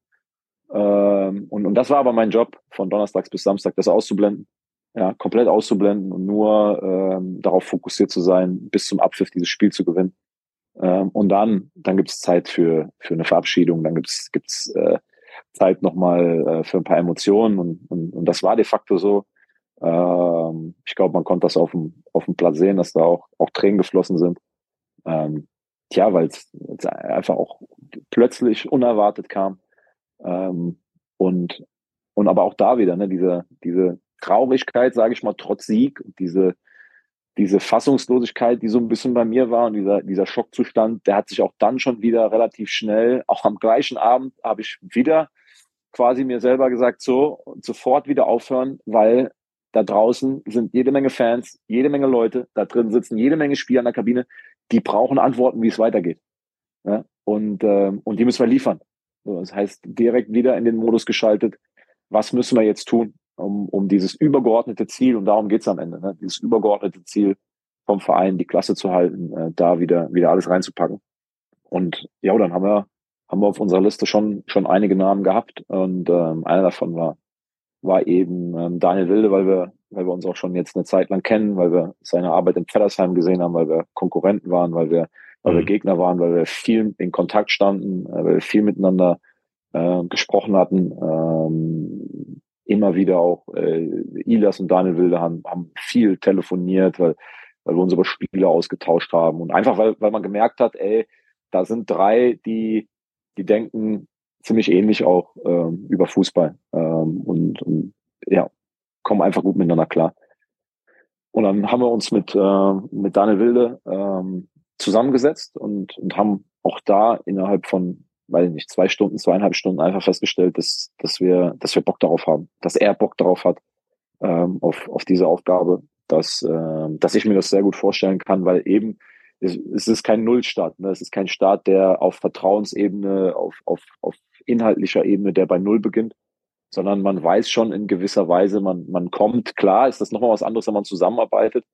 ähm, und, und das war aber mein Job, von Donnerstags bis Samstag das auszublenden ja, komplett auszublenden und nur ähm, darauf fokussiert zu sein, bis zum Abpfiff dieses Spiel zu gewinnen. Ähm, und dann, dann gibt es Zeit für, für eine Verabschiedung, dann gibt es gibt's, äh, Zeit nochmal äh, für ein paar Emotionen und, und, und das war de facto so. Ähm, ich glaube, man konnte das auf dem, auf dem Platz sehen, dass da auch, auch Tränen geflossen sind. Ähm, tja, weil es einfach auch plötzlich unerwartet kam. Ähm, und, und aber auch da wieder, ne, diese, diese Traurigkeit, sage ich mal, trotz Sieg, diese, diese Fassungslosigkeit, die so ein bisschen bei mir war und dieser, dieser Schockzustand, der hat sich auch dann schon wieder relativ schnell, auch am gleichen Abend habe ich wieder quasi mir selber gesagt, so, sofort wieder aufhören, weil da draußen sind jede Menge Fans, jede Menge Leute, da drin sitzen jede Menge Spieler in der Kabine, die brauchen Antworten, wie es weitergeht. Ja? Und, ähm, und die müssen wir liefern. Das heißt, direkt wieder in den Modus geschaltet, was müssen wir jetzt tun, um, um dieses übergeordnete Ziel, und darum geht's am Ende, ne? dieses übergeordnete Ziel vom Verein, die Klasse zu halten, äh, da wieder, wieder alles reinzupacken. Und ja, dann haben wir, haben wir auf unserer Liste schon, schon einige Namen gehabt. Und ähm, einer davon war, war eben ähm, Daniel Wilde, weil wir, weil wir uns auch schon jetzt eine Zeit lang kennen, weil wir seine Arbeit in Pfeddersheim gesehen haben, weil wir Konkurrenten waren, weil wir, weil mhm. wir Gegner waren, weil wir viel in Kontakt standen, äh, weil wir viel miteinander äh, gesprochen hatten. Ähm, immer wieder auch äh, Ilas und Daniel Wilde haben, haben viel telefoniert, weil, weil wir unsere Spiele ausgetauscht haben. Und einfach, weil, weil man gemerkt hat, ey, da sind drei, die, die denken ziemlich ähnlich auch ähm, über Fußball. Ähm, und, und ja, kommen einfach gut miteinander klar. Und dann haben wir uns mit, äh, mit Daniel Wilde ähm, zusammengesetzt und, und haben auch da innerhalb von weiß nicht, zwei Stunden, zweieinhalb Stunden einfach festgestellt, dass, dass wir, dass wir Bock darauf haben, dass er Bock darauf hat, ähm, auf, auf diese Aufgabe, dass, äh, dass ich mir das sehr gut vorstellen kann, weil eben es, ist kein Nullstart, ne? es ist kein Start, der auf Vertrauensebene, auf, auf, auf inhaltlicher Ebene, der bei Null beginnt, sondern man weiß schon in gewisser Weise, man, man kommt, klar ist das nochmal was anderes, wenn man zusammenarbeitet,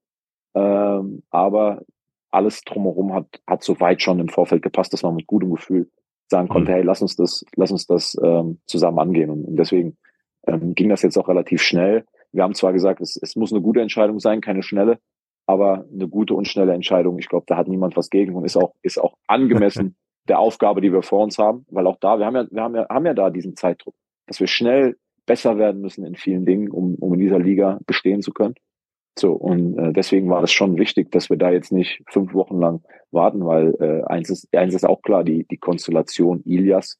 ähm, aber alles drumherum hat, hat soweit schon im Vorfeld gepasst, dass man mit gutem Gefühl sagen konnte, mhm. hey, lass uns das, lass uns das ähm, zusammen angehen. Und, und deswegen ähm, ging das jetzt auch relativ schnell. Wir haben zwar gesagt, es, es muss eine gute Entscheidung sein, keine schnelle, aber eine gute und schnelle Entscheidung. Ich glaube, da hat niemand was gegen und ist auch, ist auch angemessen der Aufgabe, die wir vor uns haben, weil auch da, wir haben ja, wir haben ja, haben ja da diesen Zeitdruck, dass wir schnell besser werden müssen in vielen Dingen, um, um in dieser Liga bestehen zu können. So, und äh, deswegen war es schon wichtig, dass wir da jetzt nicht fünf Wochen lang warten, weil äh, eins, ist, eins ist auch klar, die, die Konstellation Ilias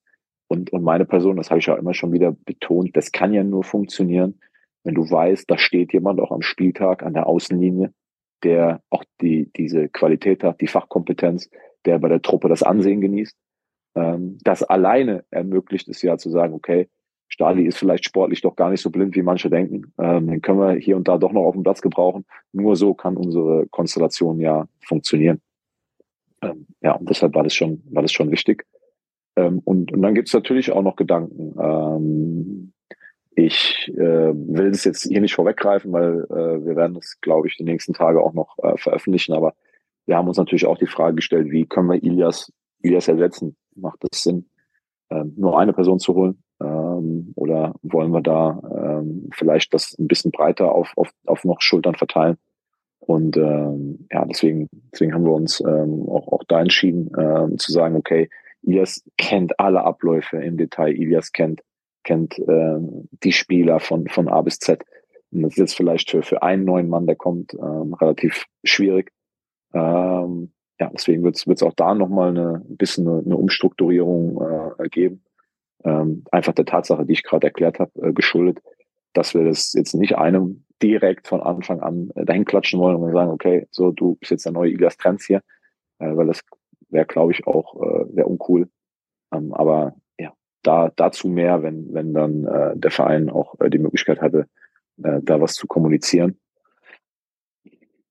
und, und meine Person, das habe ich ja immer schon wieder betont, das kann ja nur funktionieren, wenn du weißt, da steht jemand auch am Spieltag an der Außenlinie, der auch die, diese Qualität hat, die Fachkompetenz, der bei der Truppe das Ansehen genießt. Ähm, das alleine ermöglicht es ja zu sagen, okay, Stali ist vielleicht sportlich doch gar nicht so blind, wie manche denken. Ähm, den können wir hier und da doch noch auf dem Platz gebrauchen. Nur so kann unsere Konstellation ja funktionieren. Ähm, ja, und deshalb war das schon, war das schon wichtig. Ähm, und, und dann gibt's natürlich auch noch Gedanken. Ähm, ich äh, will das jetzt hier nicht vorweggreifen, weil äh, wir werden das, glaube ich, die nächsten Tage auch noch äh, veröffentlichen. Aber wir haben uns natürlich auch die Frage gestellt, wie können wir Ilias, Ilias ersetzen? Macht es Sinn, äh, nur eine Person zu holen? Ähm, oder wollen wir da ähm, vielleicht das ein bisschen breiter auf, auf, auf noch Schultern verteilen? Und ähm, ja, deswegen, deswegen haben wir uns ähm, auch, auch da entschieden, ähm, zu sagen, okay, Ilias kennt alle Abläufe im Detail, Ilias kennt, kennt ähm, die Spieler von, von A bis Z. Und das ist jetzt vielleicht für, für einen neuen Mann, der kommt, ähm, relativ schwierig. Ähm, ja, deswegen wird es auch da nochmal eine, ein bisschen eine, eine Umstrukturierung äh, geben ähm, einfach der Tatsache, die ich gerade erklärt habe, äh, geschuldet, dass wir das jetzt nicht einem direkt von Anfang an äh, dahin klatschen wollen und sagen, okay, so du bist jetzt der neue Ilias Trends hier, äh, weil das wäre, glaube ich, auch äh, wäre uncool. Ähm, aber da dazu mehr, wenn wenn dann äh, der Verein auch äh, die Möglichkeit hatte, äh, da was zu kommunizieren.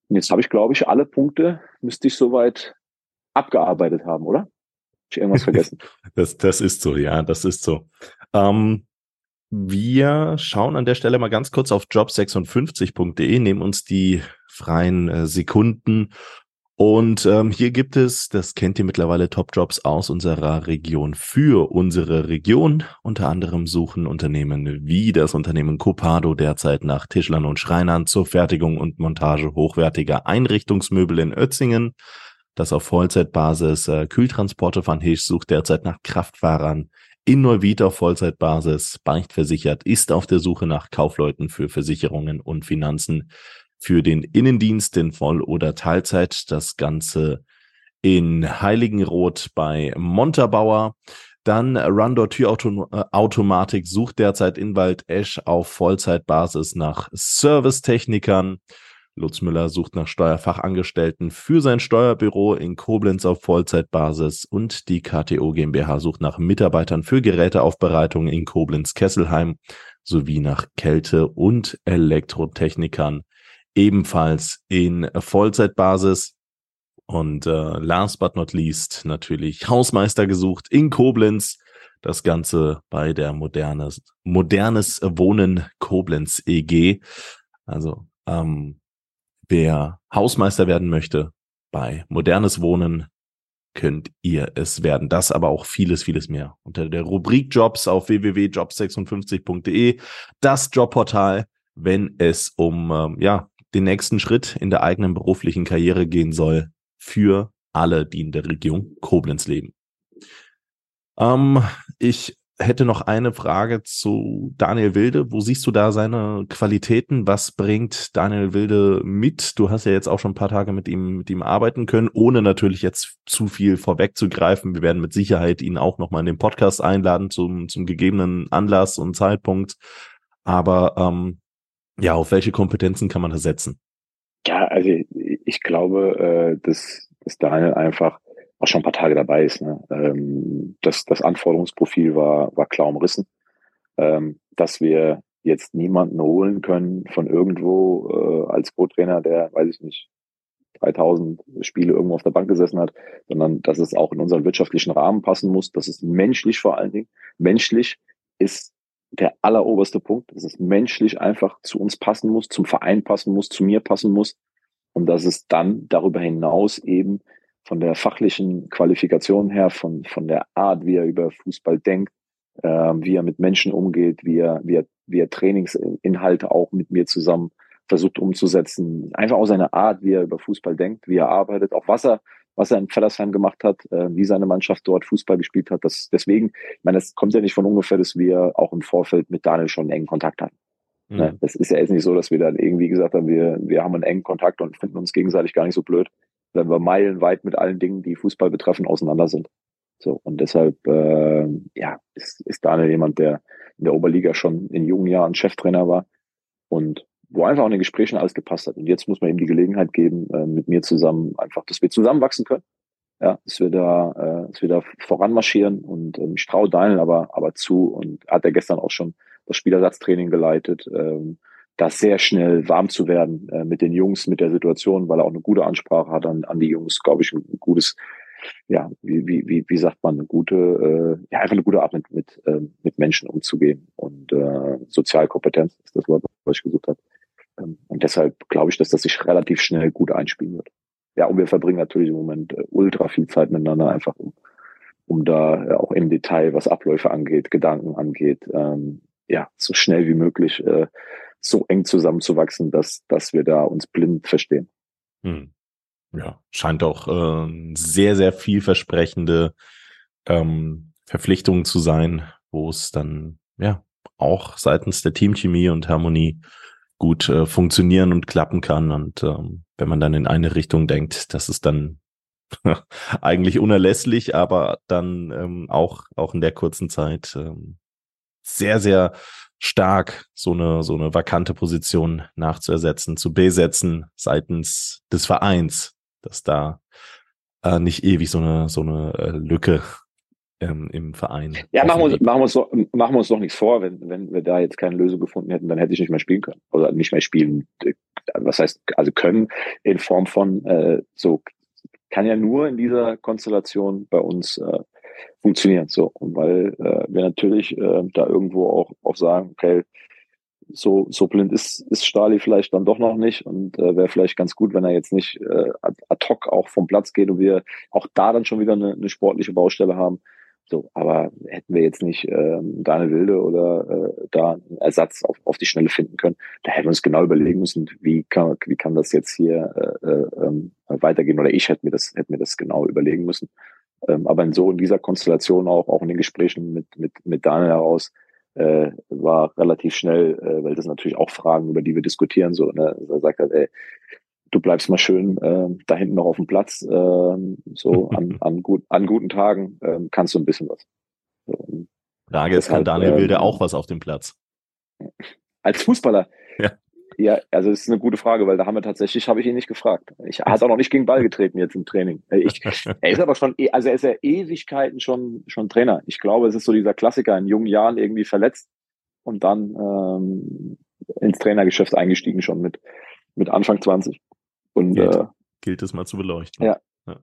Und jetzt habe ich, glaube ich, alle Punkte müsste ich soweit abgearbeitet haben, oder? ich irgendwas vergessen? das, das ist so, ja, das ist so. Ähm, wir schauen an der Stelle mal ganz kurz auf job56.de, nehmen uns die freien äh, Sekunden Und ähm, hier gibt es, das kennt ihr mittlerweile, Top-Jobs aus unserer Region für unsere Region. Unter anderem suchen Unternehmen wie das Unternehmen Copado derzeit nach Tischlern und Schreinern zur Fertigung und Montage hochwertiger Einrichtungsmöbel in Ötzingen. Das auf Vollzeitbasis äh, Kühltransporte van Hirsch sucht derzeit nach Kraftfahrern in Neuwied auf Vollzeitbasis, beichtversichert, ist auf der Suche nach Kaufleuten für Versicherungen und Finanzen für den Innendienst in Voll- oder Teilzeit. Das Ganze in Heiligenroth bei Montabauer. Dann Rundor Türautomatik sucht derzeit in Wald-Esch auf Vollzeitbasis nach Servicetechnikern. Lutz Müller sucht nach Steuerfachangestellten für sein Steuerbüro in Koblenz auf Vollzeitbasis und die KTO GmbH sucht nach Mitarbeitern für Geräteaufbereitung in Koblenz-Kesselheim sowie nach Kälte- und Elektrotechnikern ebenfalls in Vollzeitbasis. Und äh, last but not least natürlich Hausmeister gesucht in Koblenz. Das Ganze bei der Modernes, Modernes Wohnen Koblenz EG. Also ähm, wer Hausmeister werden möchte bei Modernes Wohnen, könnt ihr es werden. Das aber auch vieles, vieles mehr. Unter der Rubrik Jobs auf www.jobs56.de, das Jobportal, wenn es um ähm, ja den nächsten Schritt in der eigenen beruflichen Karriere gehen soll für alle, die in der Region Koblenz leben. Ähm, ich hätte noch eine Frage zu Daniel Wilde. Wo siehst du da seine Qualitäten? Was bringt Daniel Wilde mit? Du hast ja jetzt auch schon ein paar Tage mit ihm, mit ihm arbeiten können, ohne natürlich jetzt zu viel vorwegzugreifen. Wir werden mit Sicherheit ihn auch nochmal in den Podcast einladen zum, zum gegebenen Anlass und Zeitpunkt. Aber ähm, ja, auf welche Kompetenzen kann man da setzen? Ja, also ich glaube, äh, dass, dass Daniel einfach auch schon ein paar Tage dabei ist. Ne? Ähm, das, das Anforderungsprofil war, war klar umrissen. Ähm, dass wir jetzt niemanden holen können von irgendwo äh, als Co-Trainer, der, weiß ich nicht, 3000 Spiele irgendwo auf der Bank gesessen hat, sondern dass es auch in unseren wirtschaftlichen Rahmen passen muss. Das ist menschlich vor allen Dingen. Menschlich ist der alleroberste Punkt, dass es menschlich einfach zu uns passen muss, zum Verein passen muss, zu mir passen muss. Und dass es dann darüber hinaus eben von der fachlichen Qualifikation her, von, von der Art, wie er über Fußball denkt, äh, wie er mit Menschen umgeht, wie er, wie er, wie er Trainingsinhalte auch mit mir zusammen versucht umzusetzen. Einfach auch seine Art, wie er über Fußball denkt, wie er arbeitet, auch was er was er in Fellersheim gemacht hat, äh, wie seine Mannschaft dort Fußball gespielt hat. Das, deswegen, ich meine, es kommt ja nicht von ungefähr, dass wir auch im Vorfeld mit Daniel schon engen Kontakt hatten. Mhm. Ne? Das ist ja jetzt nicht so, dass wir dann irgendwie gesagt haben, wir, wir haben einen engen Kontakt und finden uns gegenseitig gar nicht so blöd, wenn wir meilenweit mit allen Dingen, die Fußball betreffen, auseinander sind. So, und deshalb, äh, ja, ist, ist Daniel jemand, der in der Oberliga schon in jungen Jahren Cheftrainer war und wo einfach auch in den Gesprächen alles gepasst hat. Und jetzt muss man ihm die Gelegenheit geben, äh, mit mir zusammen einfach, dass wir zusammenwachsen können. Ja, dass wir da, äh, dass wir da voranmarschieren und ähm, ich traue Daniel aber, aber zu und hat er gestern auch schon das Spielersatztraining geleitet, ähm, da sehr schnell warm zu werden äh, mit den Jungs, mit der Situation, weil er auch eine gute Ansprache hat an, an die Jungs, glaube ich, ein gutes, ja, wie, wie, wie, wie sagt man, eine gute, äh, ja, einfach eine gute Art mit, mit, äh, mit Menschen umzugehen und äh, Sozialkompetenz ist das Wort, was ich gesucht habe. Und deshalb glaube ich, dass das sich relativ schnell gut einspielen wird. Ja, und wir verbringen natürlich im Moment äh, ultra viel Zeit miteinander, einfach um, um da äh, auch im Detail, was Abläufe angeht, Gedanken angeht, ähm, ja, so schnell wie möglich äh, so eng zusammenzuwachsen, dass, dass wir da uns blind verstehen. Hm. Ja, scheint auch äh, sehr, sehr vielversprechende ähm, Verpflichtungen zu sein, wo es dann ja auch seitens der Teamchemie und Harmonie gut äh, funktionieren und klappen kann. Und ähm, wenn man dann in eine Richtung denkt, das ist dann eigentlich unerlässlich, aber dann ähm, auch, auch in der kurzen Zeit ähm, sehr, sehr stark so eine, so eine vakante Position nachzuersetzen, zu besetzen seitens des Vereins, dass da äh, nicht ewig so eine, so eine äh, Lücke ähm, im Verein. Ja, machen wir, uns, machen, wir uns doch, machen wir uns doch nichts vor. Wenn, wenn wir da jetzt keine Lösung gefunden hätten, dann hätte ich nicht mehr spielen können. Oder nicht mehr spielen. Äh, was heißt, also können in Form von äh, so kann ja nur in dieser Konstellation bei uns äh, funktionieren. So, und weil äh, wir natürlich äh, da irgendwo auch, auch sagen, okay, so, so blind ist, ist Stali vielleicht dann doch noch nicht und äh, wäre vielleicht ganz gut, wenn er jetzt nicht äh, ad hoc auch vom Platz geht und wir auch da dann schon wieder eine, eine sportliche Baustelle haben. So, aber hätten wir jetzt nicht ähm, da eine Wilde oder äh, da einen Ersatz auf, auf die Schnelle finden können, da hätten wir uns genau überlegen müssen, wie kann, wie kann das jetzt hier äh, äh, ähm, weitergehen. Oder ich hätte mir das, hätte mir das genau überlegen müssen. Ähm, aber in so in dieser Konstellation auch, auch in den Gesprächen mit, mit, mit Daniel heraus, äh, war relativ schnell, äh, weil das natürlich auch Fragen, über die wir diskutieren, so, ne? Er sagt halt, ey, du bleibst mal schön äh, da hinten noch auf dem Platz, äh, so an, an, gut, an guten Tagen äh, kannst du ein bisschen was. So, Frage ist, kann Daniel Wilde ähm, auch was auf dem Platz? Als Fußballer? Ja. Ja, also das ist eine gute Frage, weil da haben wir tatsächlich, habe ich ihn nicht gefragt. Ich er hat auch noch nicht gegen Ball getreten jetzt im Training. Ich, er ist aber schon, e, also er ist ja Ewigkeiten schon, schon Trainer. Ich glaube, es ist so dieser Klassiker in jungen Jahren irgendwie verletzt und dann ähm, ins Trainergeschäft eingestiegen schon mit, mit Anfang 20. Und gilt, äh, gilt es mal zu beleuchten. Ja. Ja,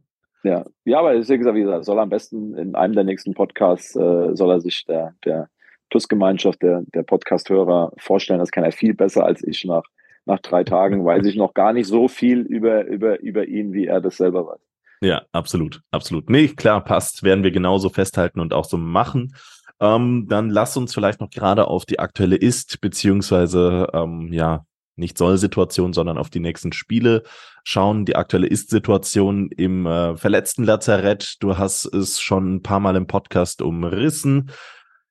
ja, ja aber deswegen gesagt, wie gesagt, soll er am besten in einem der nächsten Podcasts äh, soll er sich der, der TUS-Gemeinschaft, der, der Podcast-Hörer vorstellen. Das kann er viel besser als ich nach, nach drei Tagen, weiß ich noch gar nicht so viel über, über, über ihn, wie er das selber weiß. Ja, absolut, absolut. Nee, klar, passt. Werden wir genauso festhalten und auch so machen. Ähm, dann lass uns vielleicht noch gerade auf die aktuelle Ist, beziehungsweise ähm, ja, nicht Soll-Situation, sondern auf die nächsten Spiele schauen. Die aktuelle Ist-Situation im äh, verletzten Lazarett. Du hast es schon ein paar Mal im Podcast umrissen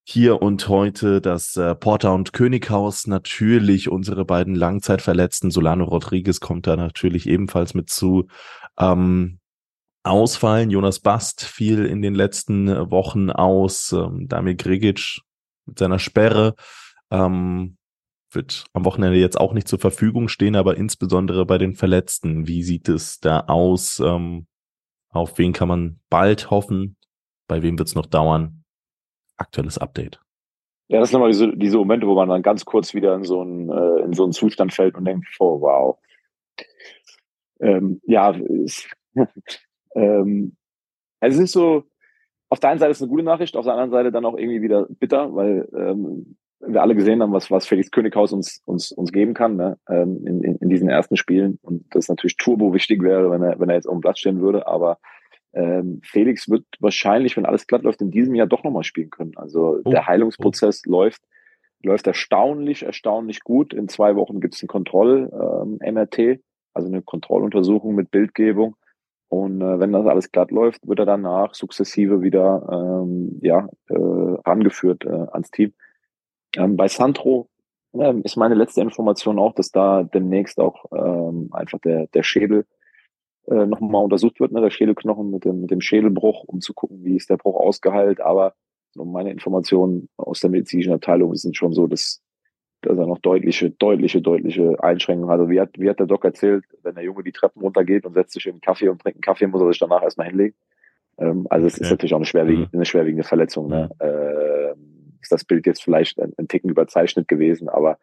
hier und heute das äh, Porter und Könighaus, natürlich unsere beiden Langzeitverletzten. Solano Rodriguez kommt da natürlich ebenfalls mit zu. Ähm, ausfallen. Jonas Bast fiel in den letzten Wochen aus. Ähm, Damir Grigic mit seiner Sperre ähm, wird am Wochenende jetzt auch nicht zur Verfügung stehen, aber insbesondere bei den Verletzten. Wie sieht es da aus? Ähm, auf wen kann man bald hoffen? Bei wem wird es noch dauern? aktuelles Update. Ja, das sind nochmal diese, diese Momente, wo man dann ganz kurz wieder in so einen, äh, in so einen Zustand fällt und denkt, oh wow. Ähm, ja, es, ähm, es ist so, auf der einen Seite ist es eine gute Nachricht, auf der anderen Seite dann auch irgendwie wieder bitter, weil ähm, wir alle gesehen haben, was, was Felix Könighaus uns, uns, uns geben kann ne? ähm, in, in, in diesen ersten Spielen. Und das natürlich turbo wichtig wäre, wenn er, wenn er jetzt auf dem Platz stehen würde. Aber ähm, Felix wird wahrscheinlich, wenn alles glatt läuft, in diesem Jahr doch nochmal spielen können. Also oh, der Heilungsprozess oh. läuft, läuft erstaunlich, erstaunlich gut. In zwei Wochen gibt es ein Kontroll-MRT, ähm, also eine Kontrolluntersuchung mit Bildgebung. Und äh, wenn das alles glatt läuft, wird er danach sukzessive wieder ähm, ja, äh, rangeführt äh, ans Team. Ähm, bei Sandro ähm, ist meine letzte Information auch, dass da demnächst auch ähm, einfach der, der Schädel äh, nochmal untersucht wird, ne, der Schädelknochen mit dem, mit dem Schädelbruch, um zu gucken, wie ist der Bruch ausgeheilt. Aber so meine Informationen aus der medizinischen Abteilung sind schon so, dass, dass er noch deutliche, deutliche, deutliche Einschränkungen hat. Also wie hat, wie hat der Doc erzählt, wenn der Junge die Treppen runtergeht und setzt sich in einen Kaffee und trinkt einen Kaffee, muss er sich danach erstmal hinlegen. Ähm, also okay. es ist natürlich auch eine schwerwiegende, mhm. eine schwerwiegende Verletzung. Ne? Äh, ist das Bild jetzt vielleicht ein, ein Ticken überzeichnet gewesen, aber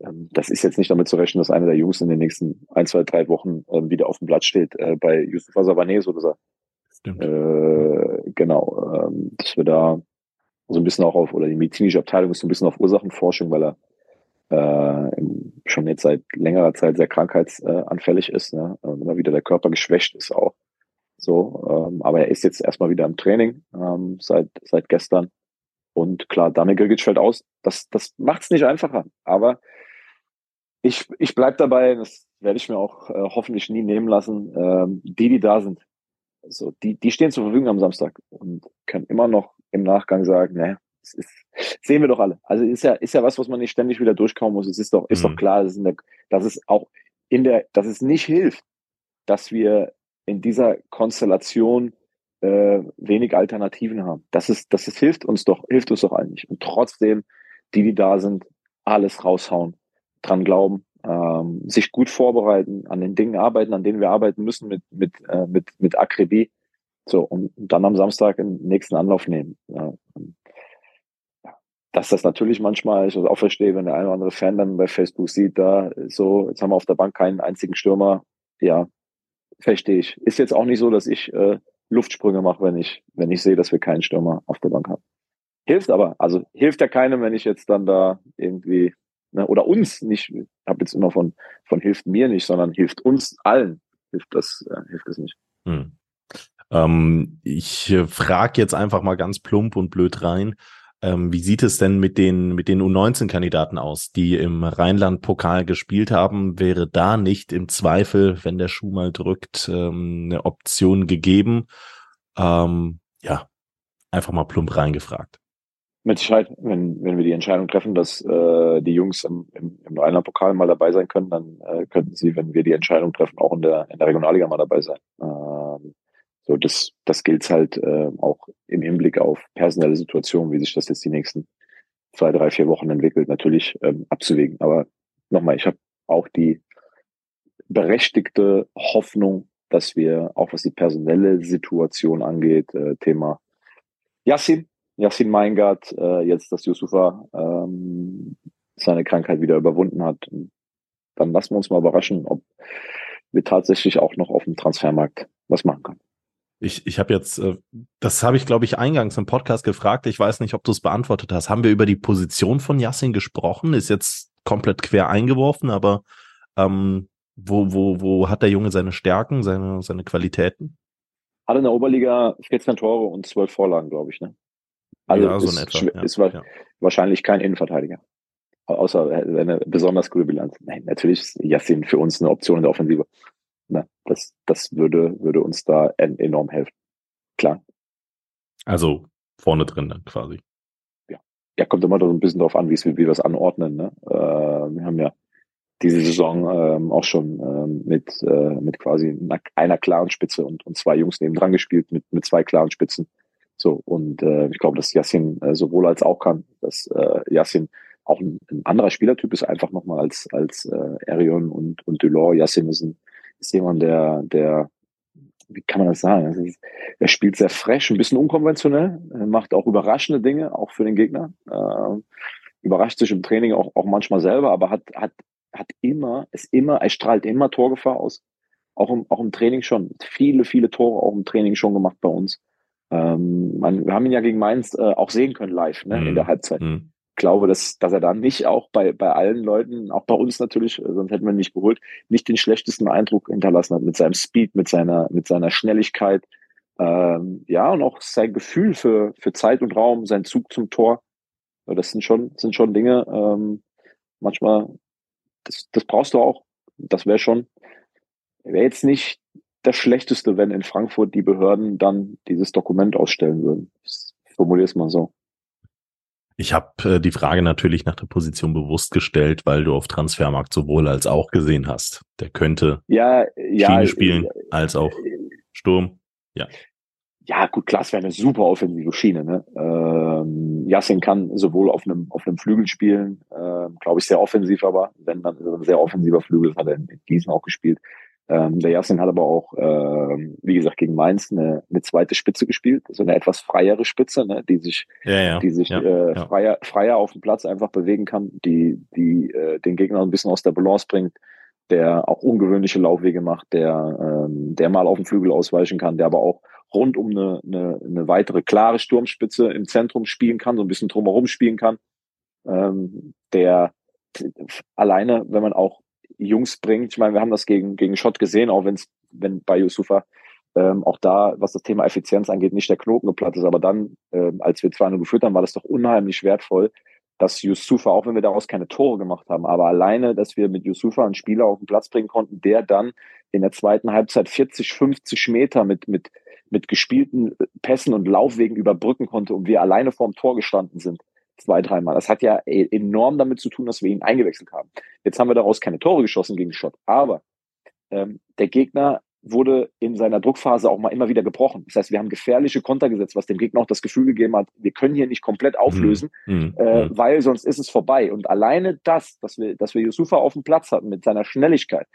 ähm, das ist jetzt nicht damit zu rechnen, dass einer der Jungs in den nächsten ein, zwei, drei Wochen ähm, wieder auf dem Blatt steht. Äh, bei Yusufa Savanese oder so. Stimmt. Äh, genau, ähm, dass wir da so ein bisschen auch auf, oder die medizinische Abteilung ist so ein bisschen auf Ursachenforschung, weil er äh, schon jetzt seit längerer Zeit sehr krankheitsanfällig ist, ne? Immer wieder der Körper geschwächt ist auch. So, ähm, aber er ist jetzt erstmal wieder im Training ähm, seit seit gestern und klar, Daniel Grigic fällt aus. Das das macht's nicht einfacher, aber ich, ich bleibe dabei, das werde ich mir auch äh, hoffentlich nie nehmen lassen. Ähm, die, die da sind, so, die, die stehen zur Verfügung am Samstag und können immer noch im Nachgang sagen, ne, das ist, sehen wir doch alle. Also ist ja, ist ja was, was man nicht ständig wieder durchkommen muss. Es ist doch, ist mhm. doch klar, dass, der, dass es auch in der, dass es nicht hilft, dass wir in dieser Konstellation äh, wenig Alternativen haben. Das ist, das ist, hilft uns doch, hilft uns doch nicht. Und trotzdem, die, die da sind, alles raushauen dran glauben, ähm, sich gut vorbereiten, an den Dingen arbeiten, an denen wir arbeiten müssen mit, mit, äh, mit, mit Akribie. So, und dann am Samstag den nächsten Anlauf nehmen. Ja. Dass das natürlich manchmal, ich auch verstehe, wenn der eine oder andere Fan dann bei Facebook sieht, da so, jetzt haben wir auf der Bank keinen einzigen Stürmer, ja, verstehe ich. Ist jetzt auch nicht so, dass ich äh, Luftsprünge mache, wenn ich, wenn ich sehe, dass wir keinen Stürmer auf der Bank haben. Hilft aber, also hilft ja keinem, wenn ich jetzt dann da irgendwie Ne? Oder uns nicht. Ich habe jetzt immer von, von hilft mir nicht, sondern hilft uns allen. Hilft das, äh, hilft das nicht. Hm. Ähm, ich äh, frage jetzt einfach mal ganz plump und blöd rein. Ähm, wie sieht es denn mit den, mit den U19-Kandidaten aus, die im Rheinland-Pokal gespielt haben? Wäre da nicht im Zweifel, wenn der Schuh mal drückt, ähm, eine Option gegeben? Ähm, ja, einfach mal plump reingefragt. Mit Sicherheit, wenn, wenn wir die Entscheidung treffen, dass äh, die Jungs im, im, im Rheinland-Pokal mal dabei sein können, dann äh, könnten sie, wenn wir die Entscheidung treffen, auch in der, in der Regionalliga mal dabei sein. Ähm, so, das, das gilt halt äh, auch im Hinblick auf personelle Situationen, wie sich das jetzt die nächsten zwei, drei, vier Wochen entwickelt, natürlich ähm, abzuwägen. Aber nochmal, ich habe auch die berechtigte Hoffnung, dass wir, auch was die personelle Situation angeht, äh, Thema Yassin, Yassin Meingart, äh, jetzt, dass Yusufa ähm, seine Krankheit wieder überwunden hat. Dann lassen wir uns mal überraschen, ob wir tatsächlich auch noch auf dem Transfermarkt was machen können. Ich, ich habe jetzt, äh, das habe ich, glaube ich, eingangs im Podcast gefragt. Ich weiß nicht, ob du es beantwortet hast. Haben wir über die Position von Yassin gesprochen? Ist jetzt komplett quer eingeworfen, aber ähm, wo, wo, wo hat der Junge seine Stärken, seine, seine Qualitäten? Hat in der Oberliga 14 Tore und 12 Vorlagen, glaube ich. Ne? Also ja, so ist, etwa, ja. ist ja. wahrscheinlich kein Innenverteidiger. Außer eine besonders gute Bilanz. Nein, natürlich ist Yassin für uns eine Option in der Offensive. Ne? Das, das würde, würde uns da enorm helfen. Klar. Also vorne drin dann quasi. Ja. Ja, kommt immer so ein bisschen darauf an, wie, wie wir das anordnen. Ne? Äh, wir haben ja diese Saison ähm, auch schon ähm, mit, äh, mit quasi einer, klaren Spitze und, und zwei Jungs nebendran gespielt, mit, mit zwei klaren Spitzen. So, und äh, ich glaube, dass Yassin äh, sowohl als auch kann, dass äh, Yassin auch ein, ein anderer Spielertyp ist, einfach nochmal als, als äh, Arion und, und Delors. Yassin ist ein, ist jemand, der, der, wie kann man das sagen? er spielt sehr fresh, ein bisschen unkonventionell, macht auch überraschende Dinge, auch für den Gegner. Äh, überrascht sich im Training auch, auch manchmal selber, aber hat, hat, hat immer, ist immer, er strahlt immer Torgefahr aus. Auch im, auch im Training schon. Viele, viele Tore auch im Training schon gemacht bei uns. Ähm, man, wir haben ihn ja gegen Mainz äh, auch sehen können live, ne, mhm. in der Halbzeit. Mhm glaube, dass, dass er da nicht auch bei, bei allen Leuten, auch bei uns natürlich, äh, sonst hätten wir ihn nicht geholt, nicht den schlechtesten Eindruck hinterlassen hat mit seinem Speed, mit seiner, mit seiner Schnelligkeit. Ähm, ja, und auch sein Gefühl für, für Zeit und Raum, sein Zug zum Tor. Das sind schon, sind schon Dinge, ähm, manchmal, das, das brauchst du auch. Das wäre schon, wäre jetzt nicht das Schlechteste, wenn in Frankfurt die Behörden dann dieses Dokument ausstellen würden. Ich formuliere es mal so. Ich habe äh, die Frage natürlich nach der Position bewusst gestellt, weil du auf Transfermarkt sowohl als auch gesehen hast. Der könnte ja, ja, Schiene spielen ja, als auch Sturm. Ja. Ja, gut, klar, es wäre eine super offensive Schiene. Ne? Ähm, Yassin kann sowohl auf einem auf einem Flügel spielen, äh, glaube ich, sehr offensiv, aber wenn dann ein sehr offensiver Flügel, das hat er in Gießen auch gespielt. Ähm, der Jasin hat aber auch, äh, wie gesagt, gegen Mainz eine, eine zweite Spitze gespielt, so eine etwas freiere Spitze, ne, die sich, ja, ja, die sich ja, äh, freier, freier auf dem Platz einfach bewegen kann, die, die äh, den Gegner ein bisschen aus der Balance bringt, der auch ungewöhnliche Laufwege macht, der, ähm, der mal auf den Flügel ausweichen kann, der aber auch rund um eine, eine, eine weitere klare Sturmspitze im Zentrum spielen kann, so ein bisschen drumherum spielen kann, ähm, der alleine, wenn man auch Jungs bringt. Ich meine, wir haben das gegen, gegen Schott gesehen, auch wenn's, wenn bei Yusufa ähm, auch da, was das Thema Effizienz angeht, nicht der Knoten geplatzt ist. Aber dann, ähm, als wir 2-0 geführt haben, war das doch unheimlich wertvoll, dass Yusufa, auch wenn wir daraus keine Tore gemacht haben, aber alleine, dass wir mit Yusufa einen Spieler auf den Platz bringen konnten, der dann in der zweiten Halbzeit 40, 50 Meter mit, mit, mit gespielten Pässen und Laufwegen überbrücken konnte und wir alleine vorm Tor gestanden sind zwei, dreimal. Das hat ja e-, enorm damit zu tun, dass wir ihn eingewechselt haben. Jetzt haben wir daraus keine Tore geschossen gegen Schott, aber ähm, der Gegner wurde in seiner Druckphase auch mal immer wieder gebrochen. Das heißt, wir haben gefährliche Konter gesetzt, was dem Gegner auch das Gefühl gegeben hat, wir können hier nicht komplett mhm. auflösen, mhm. äh, mhm. weil sonst ist es vorbei. Und alleine das, dass wir, dass wir Yusufa auf dem Platz hatten mit seiner Schnelligkeit,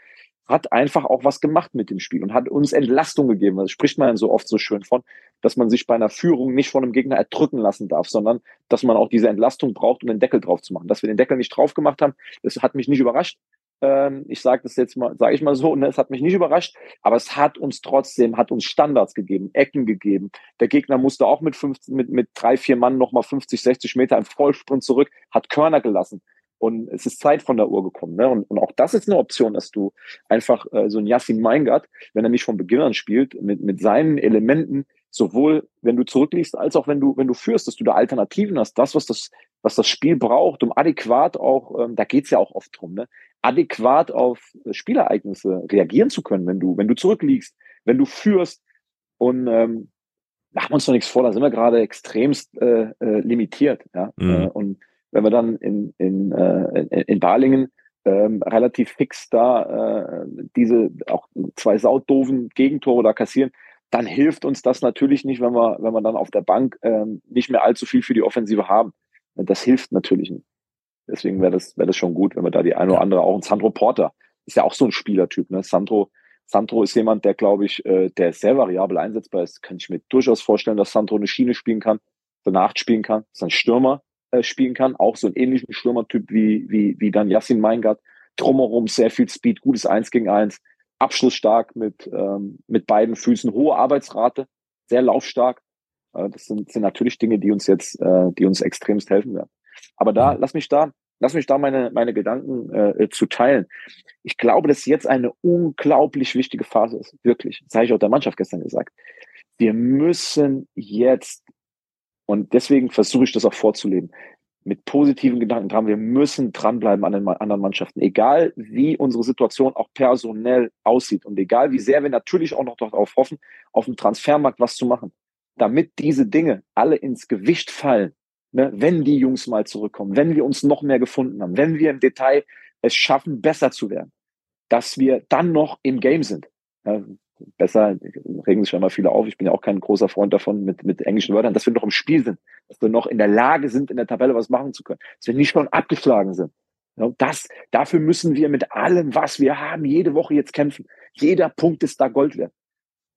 hat einfach auch was gemacht mit dem Spiel und hat uns Entlastung gegeben. Das spricht man so oft so schön von, dass man sich bei einer Führung nicht von einem Gegner erdrücken lassen darf, sondern dass man auch diese Entlastung braucht, um den Deckel drauf zu machen. Dass wir den Deckel nicht drauf gemacht haben, das hat mich nicht überrascht. Ähm, ich sage das jetzt mal, sage ich mal so, ne, es hat mich nicht überrascht, aber es hat uns trotzdem, hat uns Standards gegeben, Ecken gegeben. Der Gegner musste auch mit, 15, mit, mit drei, vier Mann nochmal 50, 60 Meter im Vollsprint zurück, hat Körner gelassen und es ist Zeit von der Uhr gekommen. Ne? Und, und auch das ist eine Option, dass du einfach äh, so ein Yassin Meingart, wenn er nicht von Beginn an spielt, mit, mit seinen Elementen, sowohl wenn du zurückliegst, als auch wenn du, wenn du führst, dass du da Alternativen hast. Das, was das, was das Spiel braucht, um adäquat auch, ähm, da geht's ja auch oft drum, ne? adäquat auf Spielereignisse reagieren zu können, wenn du, wenn du zurückliegst, wenn du führst. Und ähm, machen wir uns doch nichts vor, da sind wir gerade extremst äh, äh, limitiert. Ja? Mhm. Äh, und wenn wir dann in, in, äh, in, in Balingen ähm, relativ fix da äh, diese auch zwei saudoven Gegentore da kassieren, dann hilft uns das natürlich nicht, wenn wir, wenn wir dann auf der Bank ähm, nicht mehr allzu viel für die Offensive haben. Das hilft natürlich nicht. Deswegen wäre das, wäre das schon gut, wenn wir da die eine oder andere, auch ein Sandro Porter, ist ja auch so ein Spielertyp, ne? Sandro, Sandro ist jemand, der, glaube ich, äh, der sehr variabel einsetzbar ist. Kann ich mir durchaus vorstellen, dass Sandro eine Schiene spielen kann, danach spielen kann, dass ein Stürmer äh, spielen kann, auch so einen ähnlichen Stürmertyp wie, wie, wie dann Yassin Meingart. Drumherum sehr viel Speed, gutes Eins gegen Eins, abschlussstark mit, ähm, mit beiden Füßen, hohe Arbeitsrate, sehr laufstark. Äh, das sind, sind natürlich Dinge, die uns jetzt, äh, die uns extremst helfen werden. Aber da, lass mich da, lass mich da meine, meine Gedanken äh, zu teilen. Ich glaube, dass jetzt eine unglaublich wichtige Phase ist. Wirklich. Das habe ich auch der Mannschaft gestern gesagt. Wir müssen jetzt, und deswegen versuche ich das auch vorzuleben, mit positiven Gedanken dran. Wir müssen dranbleiben an den anderen Mannschaften, egal wie unsere Situation auch personell aussieht und egal wie sehr wir natürlich auch noch darauf hoffen, auf dem Transfermarkt was zu machen, damit diese Dinge alle ins Gewicht fallen, ne, wenn die Jungs mal zurückkommen, wenn wir uns noch mehr gefunden haben, wenn wir im Detail es schaffen, besser zu werden, dass wir dann noch im Game sind. Ja, besser, regen sich schon mal viele auf, ich bin ja auch kein großer Freund davon mit, mit englischen Wörtern, dass wir noch im Spiel sind, dass wir noch in der Lage sind, in der Tabelle was machen zu können, dass wir nicht schon abgeschlagen sind. Das, dafür müssen wir mit allem, was wir haben, jede Woche jetzt kämpfen. Jeder Punkt ist da Gold wert.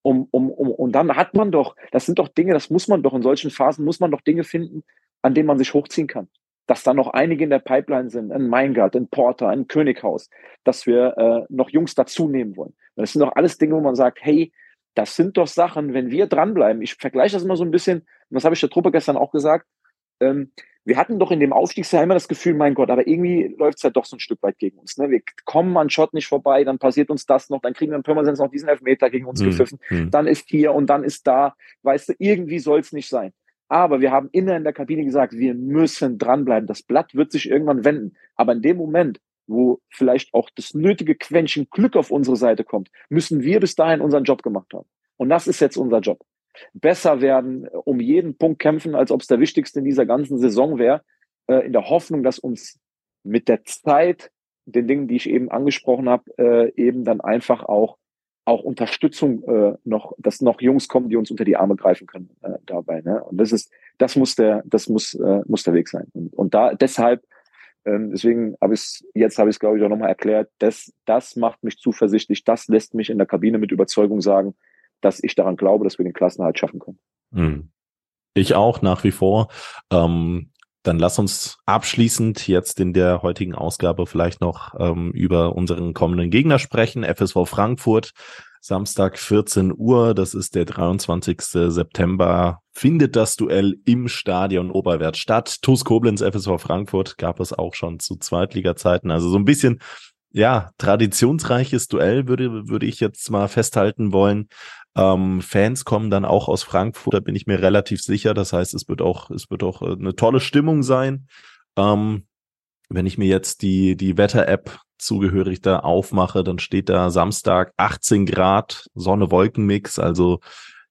Um, um, um, und dann hat man doch, das sind doch Dinge, das muss man doch in solchen Phasen, muss man doch Dinge finden, an denen man sich hochziehen kann. Dass da noch einige in der Pipeline sind, ein Meingart, ein Porter, ein Könighaus, dass wir äh, noch Jungs dazu nehmen wollen. Das sind doch alles Dinge, wo man sagt, hey, das sind doch Sachen, wenn wir dranbleiben. Ich vergleiche das immer so ein bisschen, und das habe ich der Truppe gestern auch gesagt, ähm, wir hatten doch in dem Aufstiegsjahr immer das Gefühl, mein Gott, aber irgendwie läuft es ja doch so ein Stück weit gegen uns. Ne? Wir kommen an Schott nicht vorbei, dann passiert uns das noch, dann kriegen wir in Pirmasens noch diesen Elfmeter gegen uns mhm. gepfiffen, mhm. dann ist hier und dann ist da, weißt du, irgendwie soll es nicht sein. Aber wir haben immer in der Kabine gesagt, wir müssen dranbleiben. Das Blatt wird sich irgendwann wenden. Aber in dem Moment, wo vielleicht auch das nötige Quäntchen Glück auf unsere Seite kommt, müssen wir bis dahin unseren Job gemacht haben. Und das ist jetzt unser Job. Besser werden, um jeden Punkt kämpfen, als ob es der wichtigste in dieser ganzen Saison wäre, äh, in der Hoffnung, dass uns mit der Zeit, den Dingen, die ich eben angesprochen habe, äh, eben dann einfach auch auch Unterstützung äh, noch, dass noch Jungs kommen, die uns unter die Arme greifen können äh, dabei. Ne? Und das ist, das muss der, das muss, äh, muss der Weg sein. Und, und da deshalb, ähm, deswegen habe ich jetzt habe ich es, glaube ich, auch nochmal erklärt, das, das macht mich zuversichtlich, das lässt mich in der Kabine mit Überzeugung sagen, dass ich daran glaube, dass wir den Klassenhalt schaffen können. Hm. Ich auch nach wie vor. Ähm, dann lass uns abschließend jetzt in der heutigen Ausgabe vielleicht noch ähm, über unseren kommenden Gegner sprechen. FSV Frankfurt, Samstag 14 Uhr, das ist der 23. September, findet das Duell im Stadion Oberwert statt. TuS Koblenz, FSV Frankfurt gab es auch schon zu Zweitliga-Zeiten. Also so ein bisschen ja, traditionsreiches Duell würde, würde ich jetzt mal festhalten wollen. Ähm, Fans kommen dann auch aus Frankfurt, da bin ich mir relativ sicher. Das heißt, es wird auch, es wird auch äh, eine tolle Stimmung sein. Ähm, wenn ich mir jetzt die, die Wetter-App zugehörig da aufmache, dann steht da Samstag 18 Grad, Sonne-Wolken-Mix. Also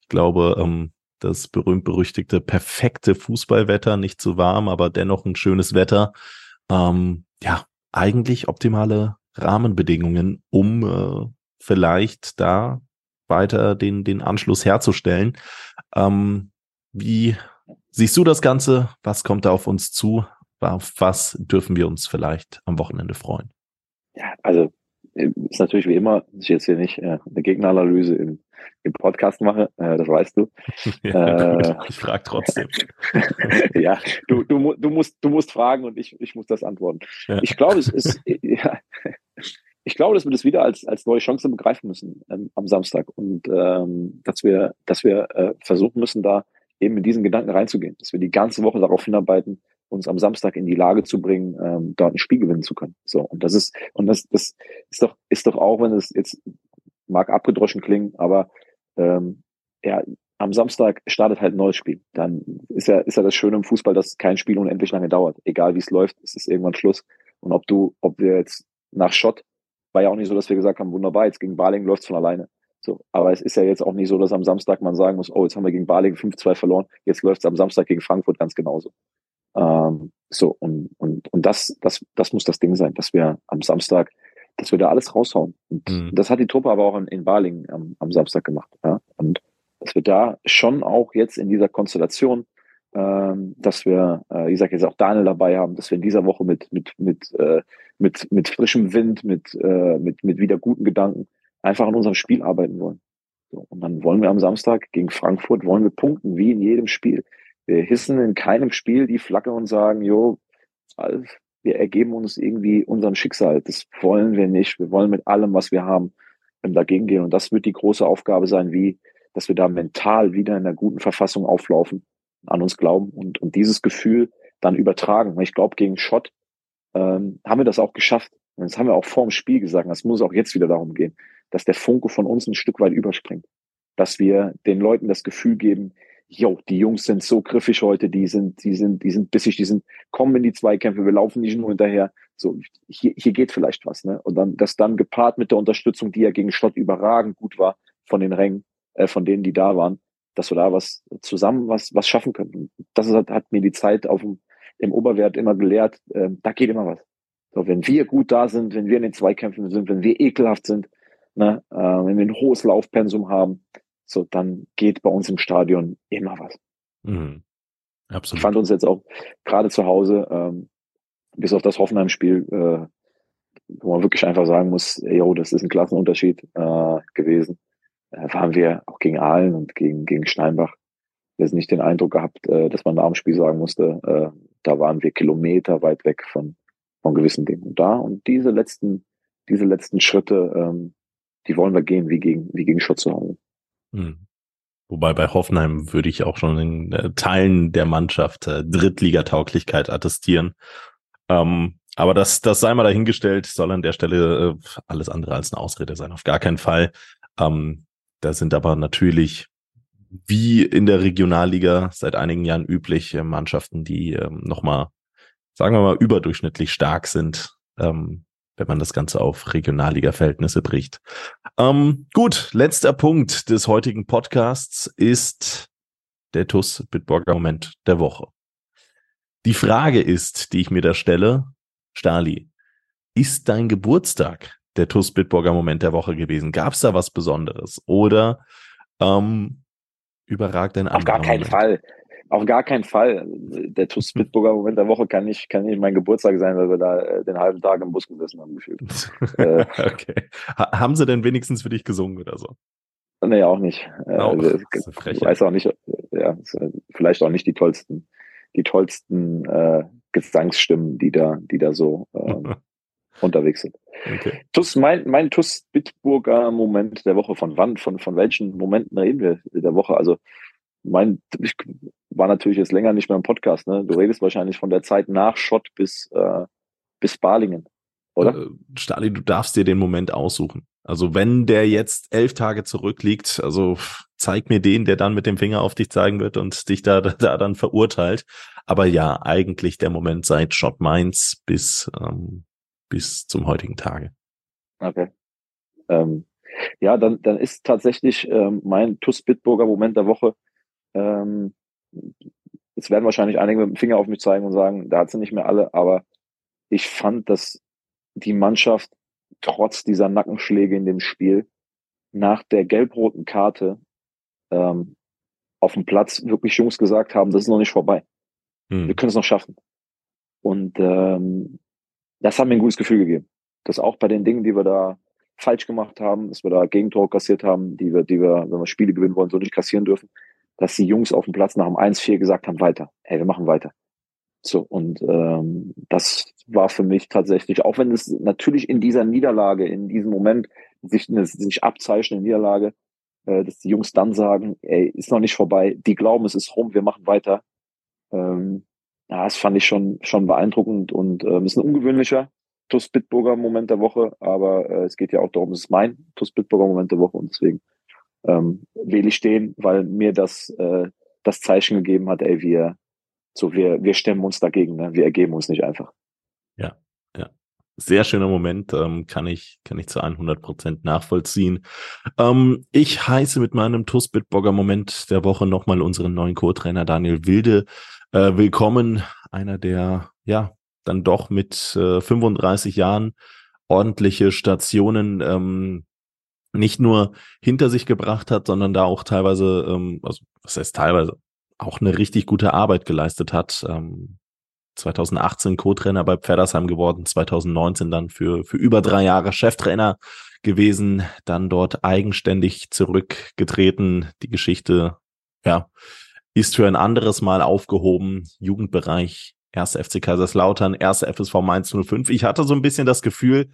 ich glaube, ähm, das berühmt-berüchtigte perfekte Fußballwetter, nicht zu warm, aber dennoch ein schönes Wetter. Ähm, ja, eigentlich optimale Rahmenbedingungen, um äh, vielleicht da weiter den, den Anschluss herzustellen. Ähm, wie siehst du das Ganze? Was kommt da auf uns zu? Auf was dürfen wir uns vielleicht am Wochenende freuen? Ja, also ist natürlich wie immer, dass ich jetzt hier nicht äh, eine Gegneranalyse im, im Podcast mache, äh, das weißt du. ja, äh, ich frage trotzdem. ja, du, du, du, musst, du musst fragen und ich, ich muss das antworten. Ja. Ich glaube, es ist, ja, ich glaube, dass wir das wieder als, als neue Chance begreifen müssen ähm, am Samstag und ähm, dass wir, dass wir äh, versuchen müssen, da eben mit diesen Gedanken reinzugehen, dass wir die ganze Woche darauf hinarbeiten, uns am Samstag in die Lage zu bringen, ähm, dort ein Spiel gewinnen zu können. So und das ist und das das ist doch ist doch auch, wenn es jetzt mag abgedroschen klingen, aber ähm, ja am Samstag startet halt ein neues Spiel. Dann ist ja ist ja das Schöne im Fußball, dass kein Spiel unendlich lange dauert. Egal wie es läuft, es ist irgendwann Schluss. Und ob du ob wir jetzt nach Schott war ja auch nicht so, dass wir gesagt haben, wunderbar, jetzt gegen Baling läuft's von alleine. So, aber es ist ja jetzt auch nicht so, dass am Samstag man sagen muss, oh, jetzt haben wir gegen Baling 5-2 verloren, jetzt läuft's am Samstag gegen Frankfurt ganz genauso. Ähm, so, und, und, und das, das, das muss das Ding sein, dass wir am Samstag, dass wir da alles raushauen. Und mhm. das hat die Truppe aber auch in, in Baling am, am Samstag gemacht. Ja? Und dass wir da schon auch jetzt in dieser Konstellation, ähm, dass wir, äh, ich sage jetzt auch Daniel dabei haben, dass wir in dieser Woche mit, mit, mit, äh, mit, mit frischem Wind, mit, äh, mit, mit wieder guten Gedanken einfach an unserem Spiel arbeiten wollen. So, und dann wollen wir am Samstag gegen Frankfurt, wollen wir punkten, wie in jedem Spiel. Wir hissen in keinem Spiel die Flagge und sagen, jo, wir ergeben uns irgendwie unserem Schicksal. Das wollen wir nicht. Wir wollen mit allem, was wir haben, dagegen gehen. Und das wird die große Aufgabe sein, wie, dass wir da mental wieder in einer guten Verfassung auflaufen, an uns glauben und, und dieses Gefühl dann übertragen. Ich glaube, gegen Schott ähm, haben wir das auch geschafft. Und das haben wir auch vor dem Spiel gesagt. Das muss auch jetzt wieder darum gehen, dass der Funke von uns ein Stück weit überspringt. Dass wir den Leuten das Gefühl geben, jo, die Jungs sind so griffig heute, die sind, die sind, die sind bissig, die sind, kommen in die Zweikämpfe, wir laufen nicht nur hinterher. So, hier, hier geht vielleicht was, ne? Und dann, das dann gepaart mit der Unterstützung, die ja gegen Stott überragend gut war von den Rängen, äh, von denen, die da waren, dass wir da was zusammen was, was schaffen können. Das hat, hat mir die Zeit auf dem, im Oberwert immer gelehrt, äh, da geht immer was. So, wenn wir gut da sind, wenn wir in den Zweikämpfen sind, wenn wir ekelhaft sind, ne, äh, wenn wir ein hohes Laufpensum haben, so dann geht bei uns im Stadion immer was. Mhm. Absolut. Ich fand uns jetzt auch gerade zu Hause, ähm, bis auf das Hoffenheim-Spiel, äh, wo man wirklich einfach sagen muss, yo, das ist ein Klassenunterschied äh, gewesen. Äh, waren wir auch gegen Aalen und gegen, gegen Steinbach jetzt nicht den Eindruck gehabt, äh, dass man nach dem Spiel sagen musste, äh, da waren wir Kilometer weit weg von, von gewissen Dingen. Und da und diese letzten, diese letzten Schritte, ähm, die wollen wir gehen, wie gegen, wie gegen Schutz zu Hause. Hm. Wobei bei Hoffenheim würde ich auch schon in äh, Teilen der Mannschaft äh, Drittligatauglichkeit attestieren. Ähm, aber das, das sei mal dahingestellt, soll an der Stelle äh, alles andere als eine Ausrede sein. Auf gar keinen Fall. Ähm, da sind aber natürlich wie in der Regionalliga seit einigen Jahren üblich äh, Mannschaften, die ähm, nochmal, sagen wir mal, überdurchschnittlich stark sind. Ähm, wenn man das Ganze auf Regionalliga-Verhältnisse bricht. Ähm, gut, letzter Punkt des heutigen Podcasts ist der TUS Bitburger Moment der Woche. Die Frage ist, die ich mir da stelle, Stali, ist dein Geburtstag der TUS Bitburger Moment der Woche gewesen? Gab es da was Besonderes? Oder ähm, überragt ein Auf gar keinen Moment? Fall. Auf gar keinen Fall. Der TuS Bitburger Moment der Woche kann nicht, kann nicht mein Geburtstag sein, weil wir da äh, den halben Tag im Bus gesessen haben gefühlt. äh, okay. Ha haben sie denn wenigstens für dich gesungen oder so? Nee, auch nicht. Äh, auch, also, ich weiß auch nicht, ja, vielleicht auch nicht die tollsten, die tollsten äh, Gesangsstimmen, die da, die da so äh, unterwegs sind. Okay. TUS, mein, mein TUS Bitburger Moment der Woche, von wann, von, von welchen Momenten reden wir der Woche? Also mein, ich war natürlich jetzt länger nicht mehr im Podcast, ne? Du redest wahrscheinlich von der Zeit nach Schott bis, äh, bis Balingen, oder? Äh, Stali, du darfst dir den Moment aussuchen. Also wenn der jetzt elf Tage zurückliegt, also zeig mir den, der dann mit dem Finger auf dich zeigen wird und dich da, da dann verurteilt. Aber ja, eigentlich der Moment seit Schott Mainz bis, ähm, bis zum heutigen Tage. Okay. Ähm, ja, dann, dann ist tatsächlich ähm, mein TUS Bitburger Moment der Woche ähm, jetzt werden wahrscheinlich einige mit dem Finger auf mich zeigen und sagen, da hat sie nicht mehr alle, aber ich fand, dass die Mannschaft trotz dieser Nackenschläge in dem Spiel nach der gelb-roten Karte ähm, auf dem Platz wirklich Jungs gesagt haben, das ist noch nicht vorbei. Hm. Wir können es noch schaffen. Und ähm, das hat mir ein gutes Gefühl gegeben. Dass auch bei den Dingen, die wir da falsch gemacht haben, dass wir da Gegentor kassiert haben, die wir, die wir, wenn wir Spiele gewinnen wollen, so nicht kassieren dürfen, dass die Jungs auf dem Platz nach dem 1-4 gesagt haben, weiter. Hey, wir machen weiter. So, und ähm, das war für mich tatsächlich, auch wenn es natürlich in dieser Niederlage, in diesem Moment sich, eine, sich abzeichnet, Niederlage, äh, dass die Jungs dann sagen, ey, ist noch nicht vorbei, die glauben, es ist rum, wir machen weiter. Ähm, ja, das fand ich schon, schon beeindruckend und äh, ist ein ungewöhnlicher TuS Bitburger Moment der Woche, aber äh, es geht ja auch darum, es ist mein TuS Bitburger Moment der Woche und deswegen ähm, wähle ich den, weil mir das äh, das Zeichen gegeben hat, ey, wir so wir wir stemmen uns dagegen, ne? wir ergeben uns nicht einfach. Ja, ja, sehr schöner Moment, ähm, kann ich kann ich zu 100 Prozent nachvollziehen. Ähm, ich heiße mit meinem TuS Bitburger Moment der Woche nochmal unseren neuen Co-Trainer Daniel Wilde äh, willkommen, einer der ja dann doch mit äh, 35 Jahren ordentliche Stationen ähm, nicht nur hinter sich gebracht hat, sondern da auch teilweise, ähm, also was heißt teilweise, auch eine richtig gute Arbeit geleistet hat. Ähm, 2018 Co-Trainer bei Pferdersheim geworden, 2019 dann für, für über drei Jahre Cheftrainer gewesen, dann dort eigenständig zurückgetreten. Die Geschichte, ja, ist für ein anderes Mal aufgehoben. Jugendbereich erste FC Kaiserslautern, erste FSV Mainz 05. Ich hatte so ein bisschen das Gefühl,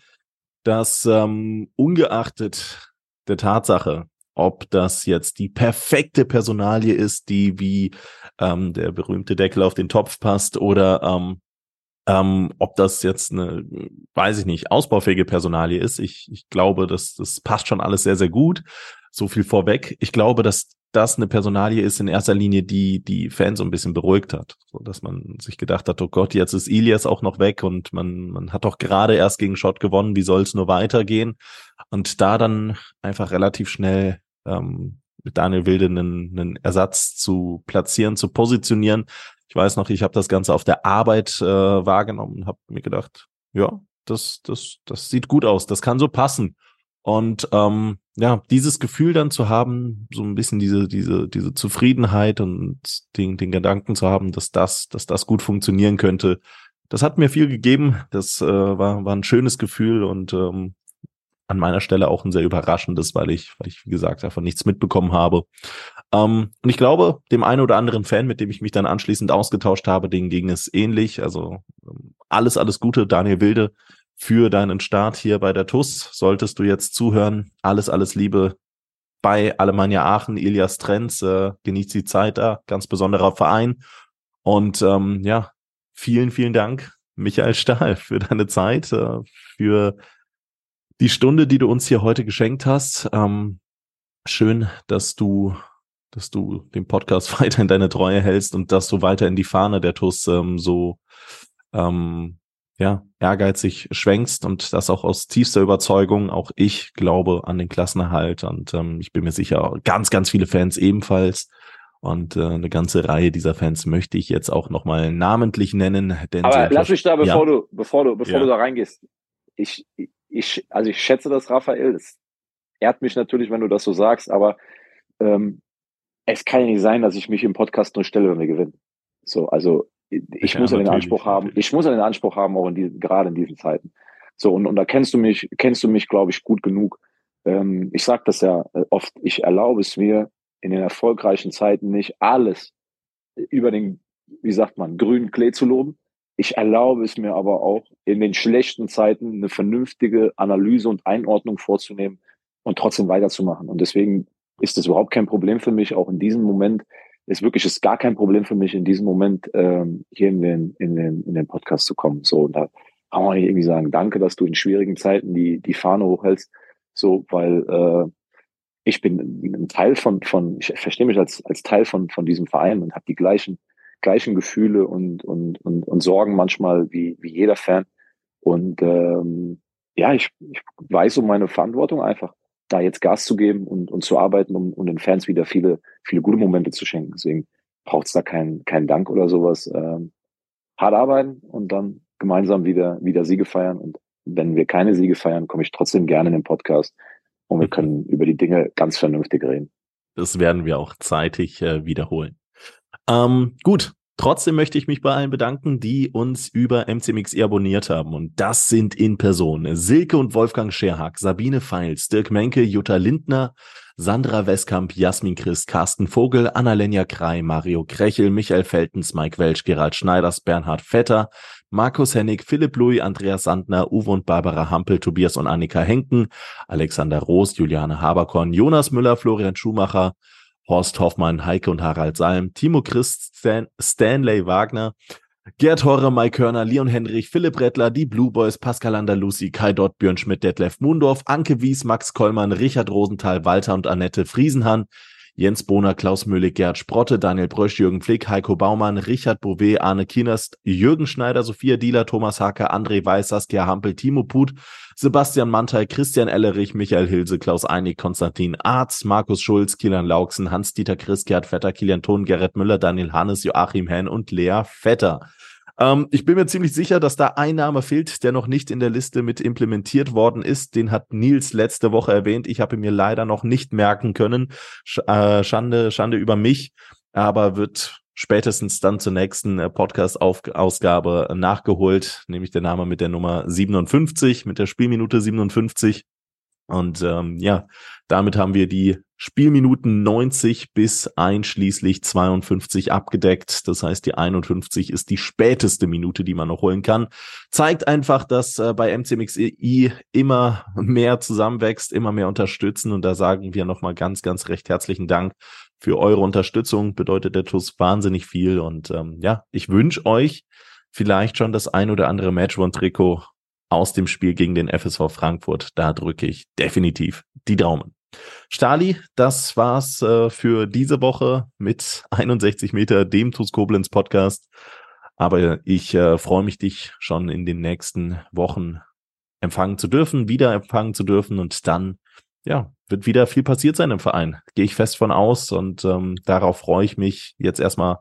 dass ähm, ungeachtet der Tatsache, ob das jetzt die perfekte Personalie ist, die wie ähm, der berühmte Deckel auf den Topf passt oder ähm, ähm, ob das jetzt eine, weiß ich nicht, ausbaufähige Personalie ist. Ich, ich glaube, dass das passt schon alles sehr, sehr gut. So viel vorweg. Ich glaube, dass das eine Personalie ist in erster Linie, die die Fans so ein bisschen beruhigt hat, so dass man sich gedacht hat, oh Gott, jetzt ist Ilias auch noch weg und man man hat doch gerade erst gegen Schott gewonnen, wie soll es nur weitergehen? Und da dann einfach relativ schnell ähm, mit Daniel Wilde einen, einen Ersatz zu platzieren, zu positionieren. Ich weiß noch, ich habe das Ganze auf der Arbeit äh, wahrgenommen und habe mir gedacht, ja, das das das sieht gut aus, das kann so passen. Und ähm, ja, dieses Gefühl dann zu haben, so ein bisschen diese, diese, diese Zufriedenheit und den, den Gedanken zu haben, dass das, dass das gut funktionieren könnte, das hat mir viel gegeben. Das äh, war, war ein schönes Gefühl und ähm, an meiner Stelle auch ein sehr überraschendes, weil ich, weil ich, wie gesagt, davon nichts mitbekommen habe. Ähm, und ich glaube, dem einen oder anderen Fan, mit dem ich mich dann anschließend ausgetauscht habe, den ging es ähnlich. Also ähm, alles, alles Gute, Daniel Wilde für deinen Start hier bei der TUS. Solltest du jetzt zuhören, alles, alles Liebe bei Alemannia Aachen, Ilias Trenz, äh, genießt die Zeit da, ganz besonderer Verein. Und ähm, ja, vielen, vielen Dank, Michael Stahl, für deine Zeit, äh, für die Stunde, die du uns hier heute geschenkt hast. Ähm, schön, dass du, dass du dem Podcast weiter in deine Treue hältst und dass du weiter in die Fahne der TUS ähm, so ähm, ja, ehrgeizig schwenkst und das auch aus tiefster Überzeugung. Auch ich glaube an den Klassenerhalt und ähm, ich bin mir sicher, ganz, ganz viele Fans ebenfalls. Und äh, eine ganze Reihe dieser Fans möchte ich jetzt auch nochmal namentlich nennen. Denn Aber lass mich da, bevor ja. du, bevor du, bevor ja. du da reingehst. Ich, ich, also ich schätze das, Raphael. Es ehrt mich natürlich, wenn du das so sagst, aber ähm, es kann ja nicht sein, dass ich mich im Podcast nur stelle, wenn wir gewinnen. So, also ich ja, muss ja den Anspruch haben, ich muss ja den Anspruch haben, auch in diesen, gerade in diesen Zeiten. So, und, und da kennst du mich, kennst du mich, glaube ich, gut genug. Ähm, ich sage das ja äh, oft, ich erlaube es mir in den erfolgreichen Zeiten nicht alles über den, wie sagt man, grünen Klee zu loben. Ich erlaube es mir aber auch, in den schlechten Zeiten eine vernünftige Analyse und Einordnung vorzunehmen und trotzdem weiterzumachen. Und deswegen ist es überhaupt kein Problem für mich, auch in diesem Moment ist wirklich ist gar kein Problem für mich in diesem Moment ähm, hier in den, in den in den Podcast zu kommen. So und da kann man irgendwie sagen, danke, dass du in schwierigen Zeiten die die Fahne hochhältst. So, weil äh, ich bin ein Teil von von ich verstehe mich als als Teil von von diesem Verein und habe die gleichen gleichen Gefühle und und und und Sorgen manchmal wie wie jeder Fan und ähm, ja, ich, ich weiß um meine Verantwortung einfach da jetzt Gas zu geben und, und zu arbeiten, um, um den Fans wieder viele, viele gute Momente zu schenken. Deswegen braucht es da keinen keinen Dank oder sowas. Ähm, hart arbeiten und dann gemeinsam wieder, wieder Siege feiern. Und wenn wir keine Siege feiern, komme ich trotzdem gerne in den Podcast und wir mhm. können über die Dinge ganz vernünftig reden. Das werden wir auch zeitig äh, wiederholen. Ähm, gut, Trotzdem möchte ich mich bei allen bedanken, die uns über MCMXE abonniert haben. Und das sind in Person Silke und Wolfgang Scherhack, Sabine Feils, Dirk Menke, Jutta Lindner, Sandra Westkamp, Jasmin Christ, Carsten Vogel, Annalenja Krei, Mario Krechel, Michael Feltens, Mike Welsch, Gerald Schneiders, Bernhard Vetter, Markus Hennig, Philipp Louis, Andreas Sandner, Uwe und Barbara Hampel, Tobias und Annika Henken, Alexander Roos, Juliane Haberkorn, Jonas Müller, Florian Schumacher, Horst Hoffmann, Heike und Harald Salm, Timo Christ, Stan Stanley Wagner, Gerd Horre, Mike Körner, Leon Henrich, Philipp Rettler, die Blue Boys, Pascal Andalusi, Kai Dott, Björn Schmidt, Detlef Mundorf, Anke Wies, Max Kollmann, Richard Rosenthal, Walter und Annette Friesenhahn, Jens Bohner, Klaus Möhlig, Gerd Sprotte, Daniel Brösch, Jürgen Flick, Heiko Baumann, Richard Bouvet, Arne Kienast, Jürgen Schneider, Sophia Dieler, Thomas Hacker, André Weiß, Saskia Hampel, Timo Put, Sebastian Mantei, Christian Ellerich, Michael Hilse, Klaus Einig, Konstantin Arz, Markus Schulz, Kilian Lauksen, Hans-Dieter Chris, Gerd Vetter, Kilian Thon, Gerrit Müller, Daniel Hannes, Joachim Henn und Lea Vetter. Ähm, ich bin mir ziemlich sicher, dass da ein Name fehlt, der noch nicht in der Liste mit implementiert worden ist. Den hat Nils letzte Woche erwähnt. Ich habe ihn mir leider noch nicht merken können. Sch äh, Schande, Schande über mich, aber wird spätestens dann zur nächsten äh, Podcast-Ausgabe nachgeholt, nämlich der Name mit der Nummer 57, mit der Spielminute 57. Und ähm, ja, damit haben wir die Spielminuten 90 bis einschließlich 52 abgedeckt. Das heißt, die 51 ist die späteste Minute, die man noch holen kann. Zeigt einfach, dass äh, bei MCMXI immer mehr zusammenwächst, immer mehr unterstützen. Und da sagen wir nochmal ganz, ganz recht herzlichen Dank für eure Unterstützung. Bedeutet der TUS wahnsinnig viel. Und ähm, ja, ich wünsche euch vielleicht schon das ein oder andere Match-One-Trikot aus dem Spiel gegen den FSV Frankfurt. Da drücke ich definitiv die Daumen. Stali, das war's äh, für diese Woche mit 61 Meter, dem TuS Koblenz Podcast. Aber ich äh, freue mich, dich schon in den nächsten Wochen empfangen zu dürfen, wieder empfangen zu dürfen und dann, ja, wird wieder viel passiert sein im Verein. Gehe ich fest von aus und ähm, darauf freue ich mich jetzt erstmal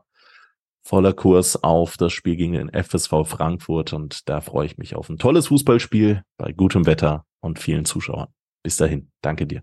voller Kurs auf das Spiel gegen den FSV Frankfurt und da freue ich mich auf ein tolles Fußballspiel bei gutem Wetter und vielen Zuschauern. Bis dahin, danke dir.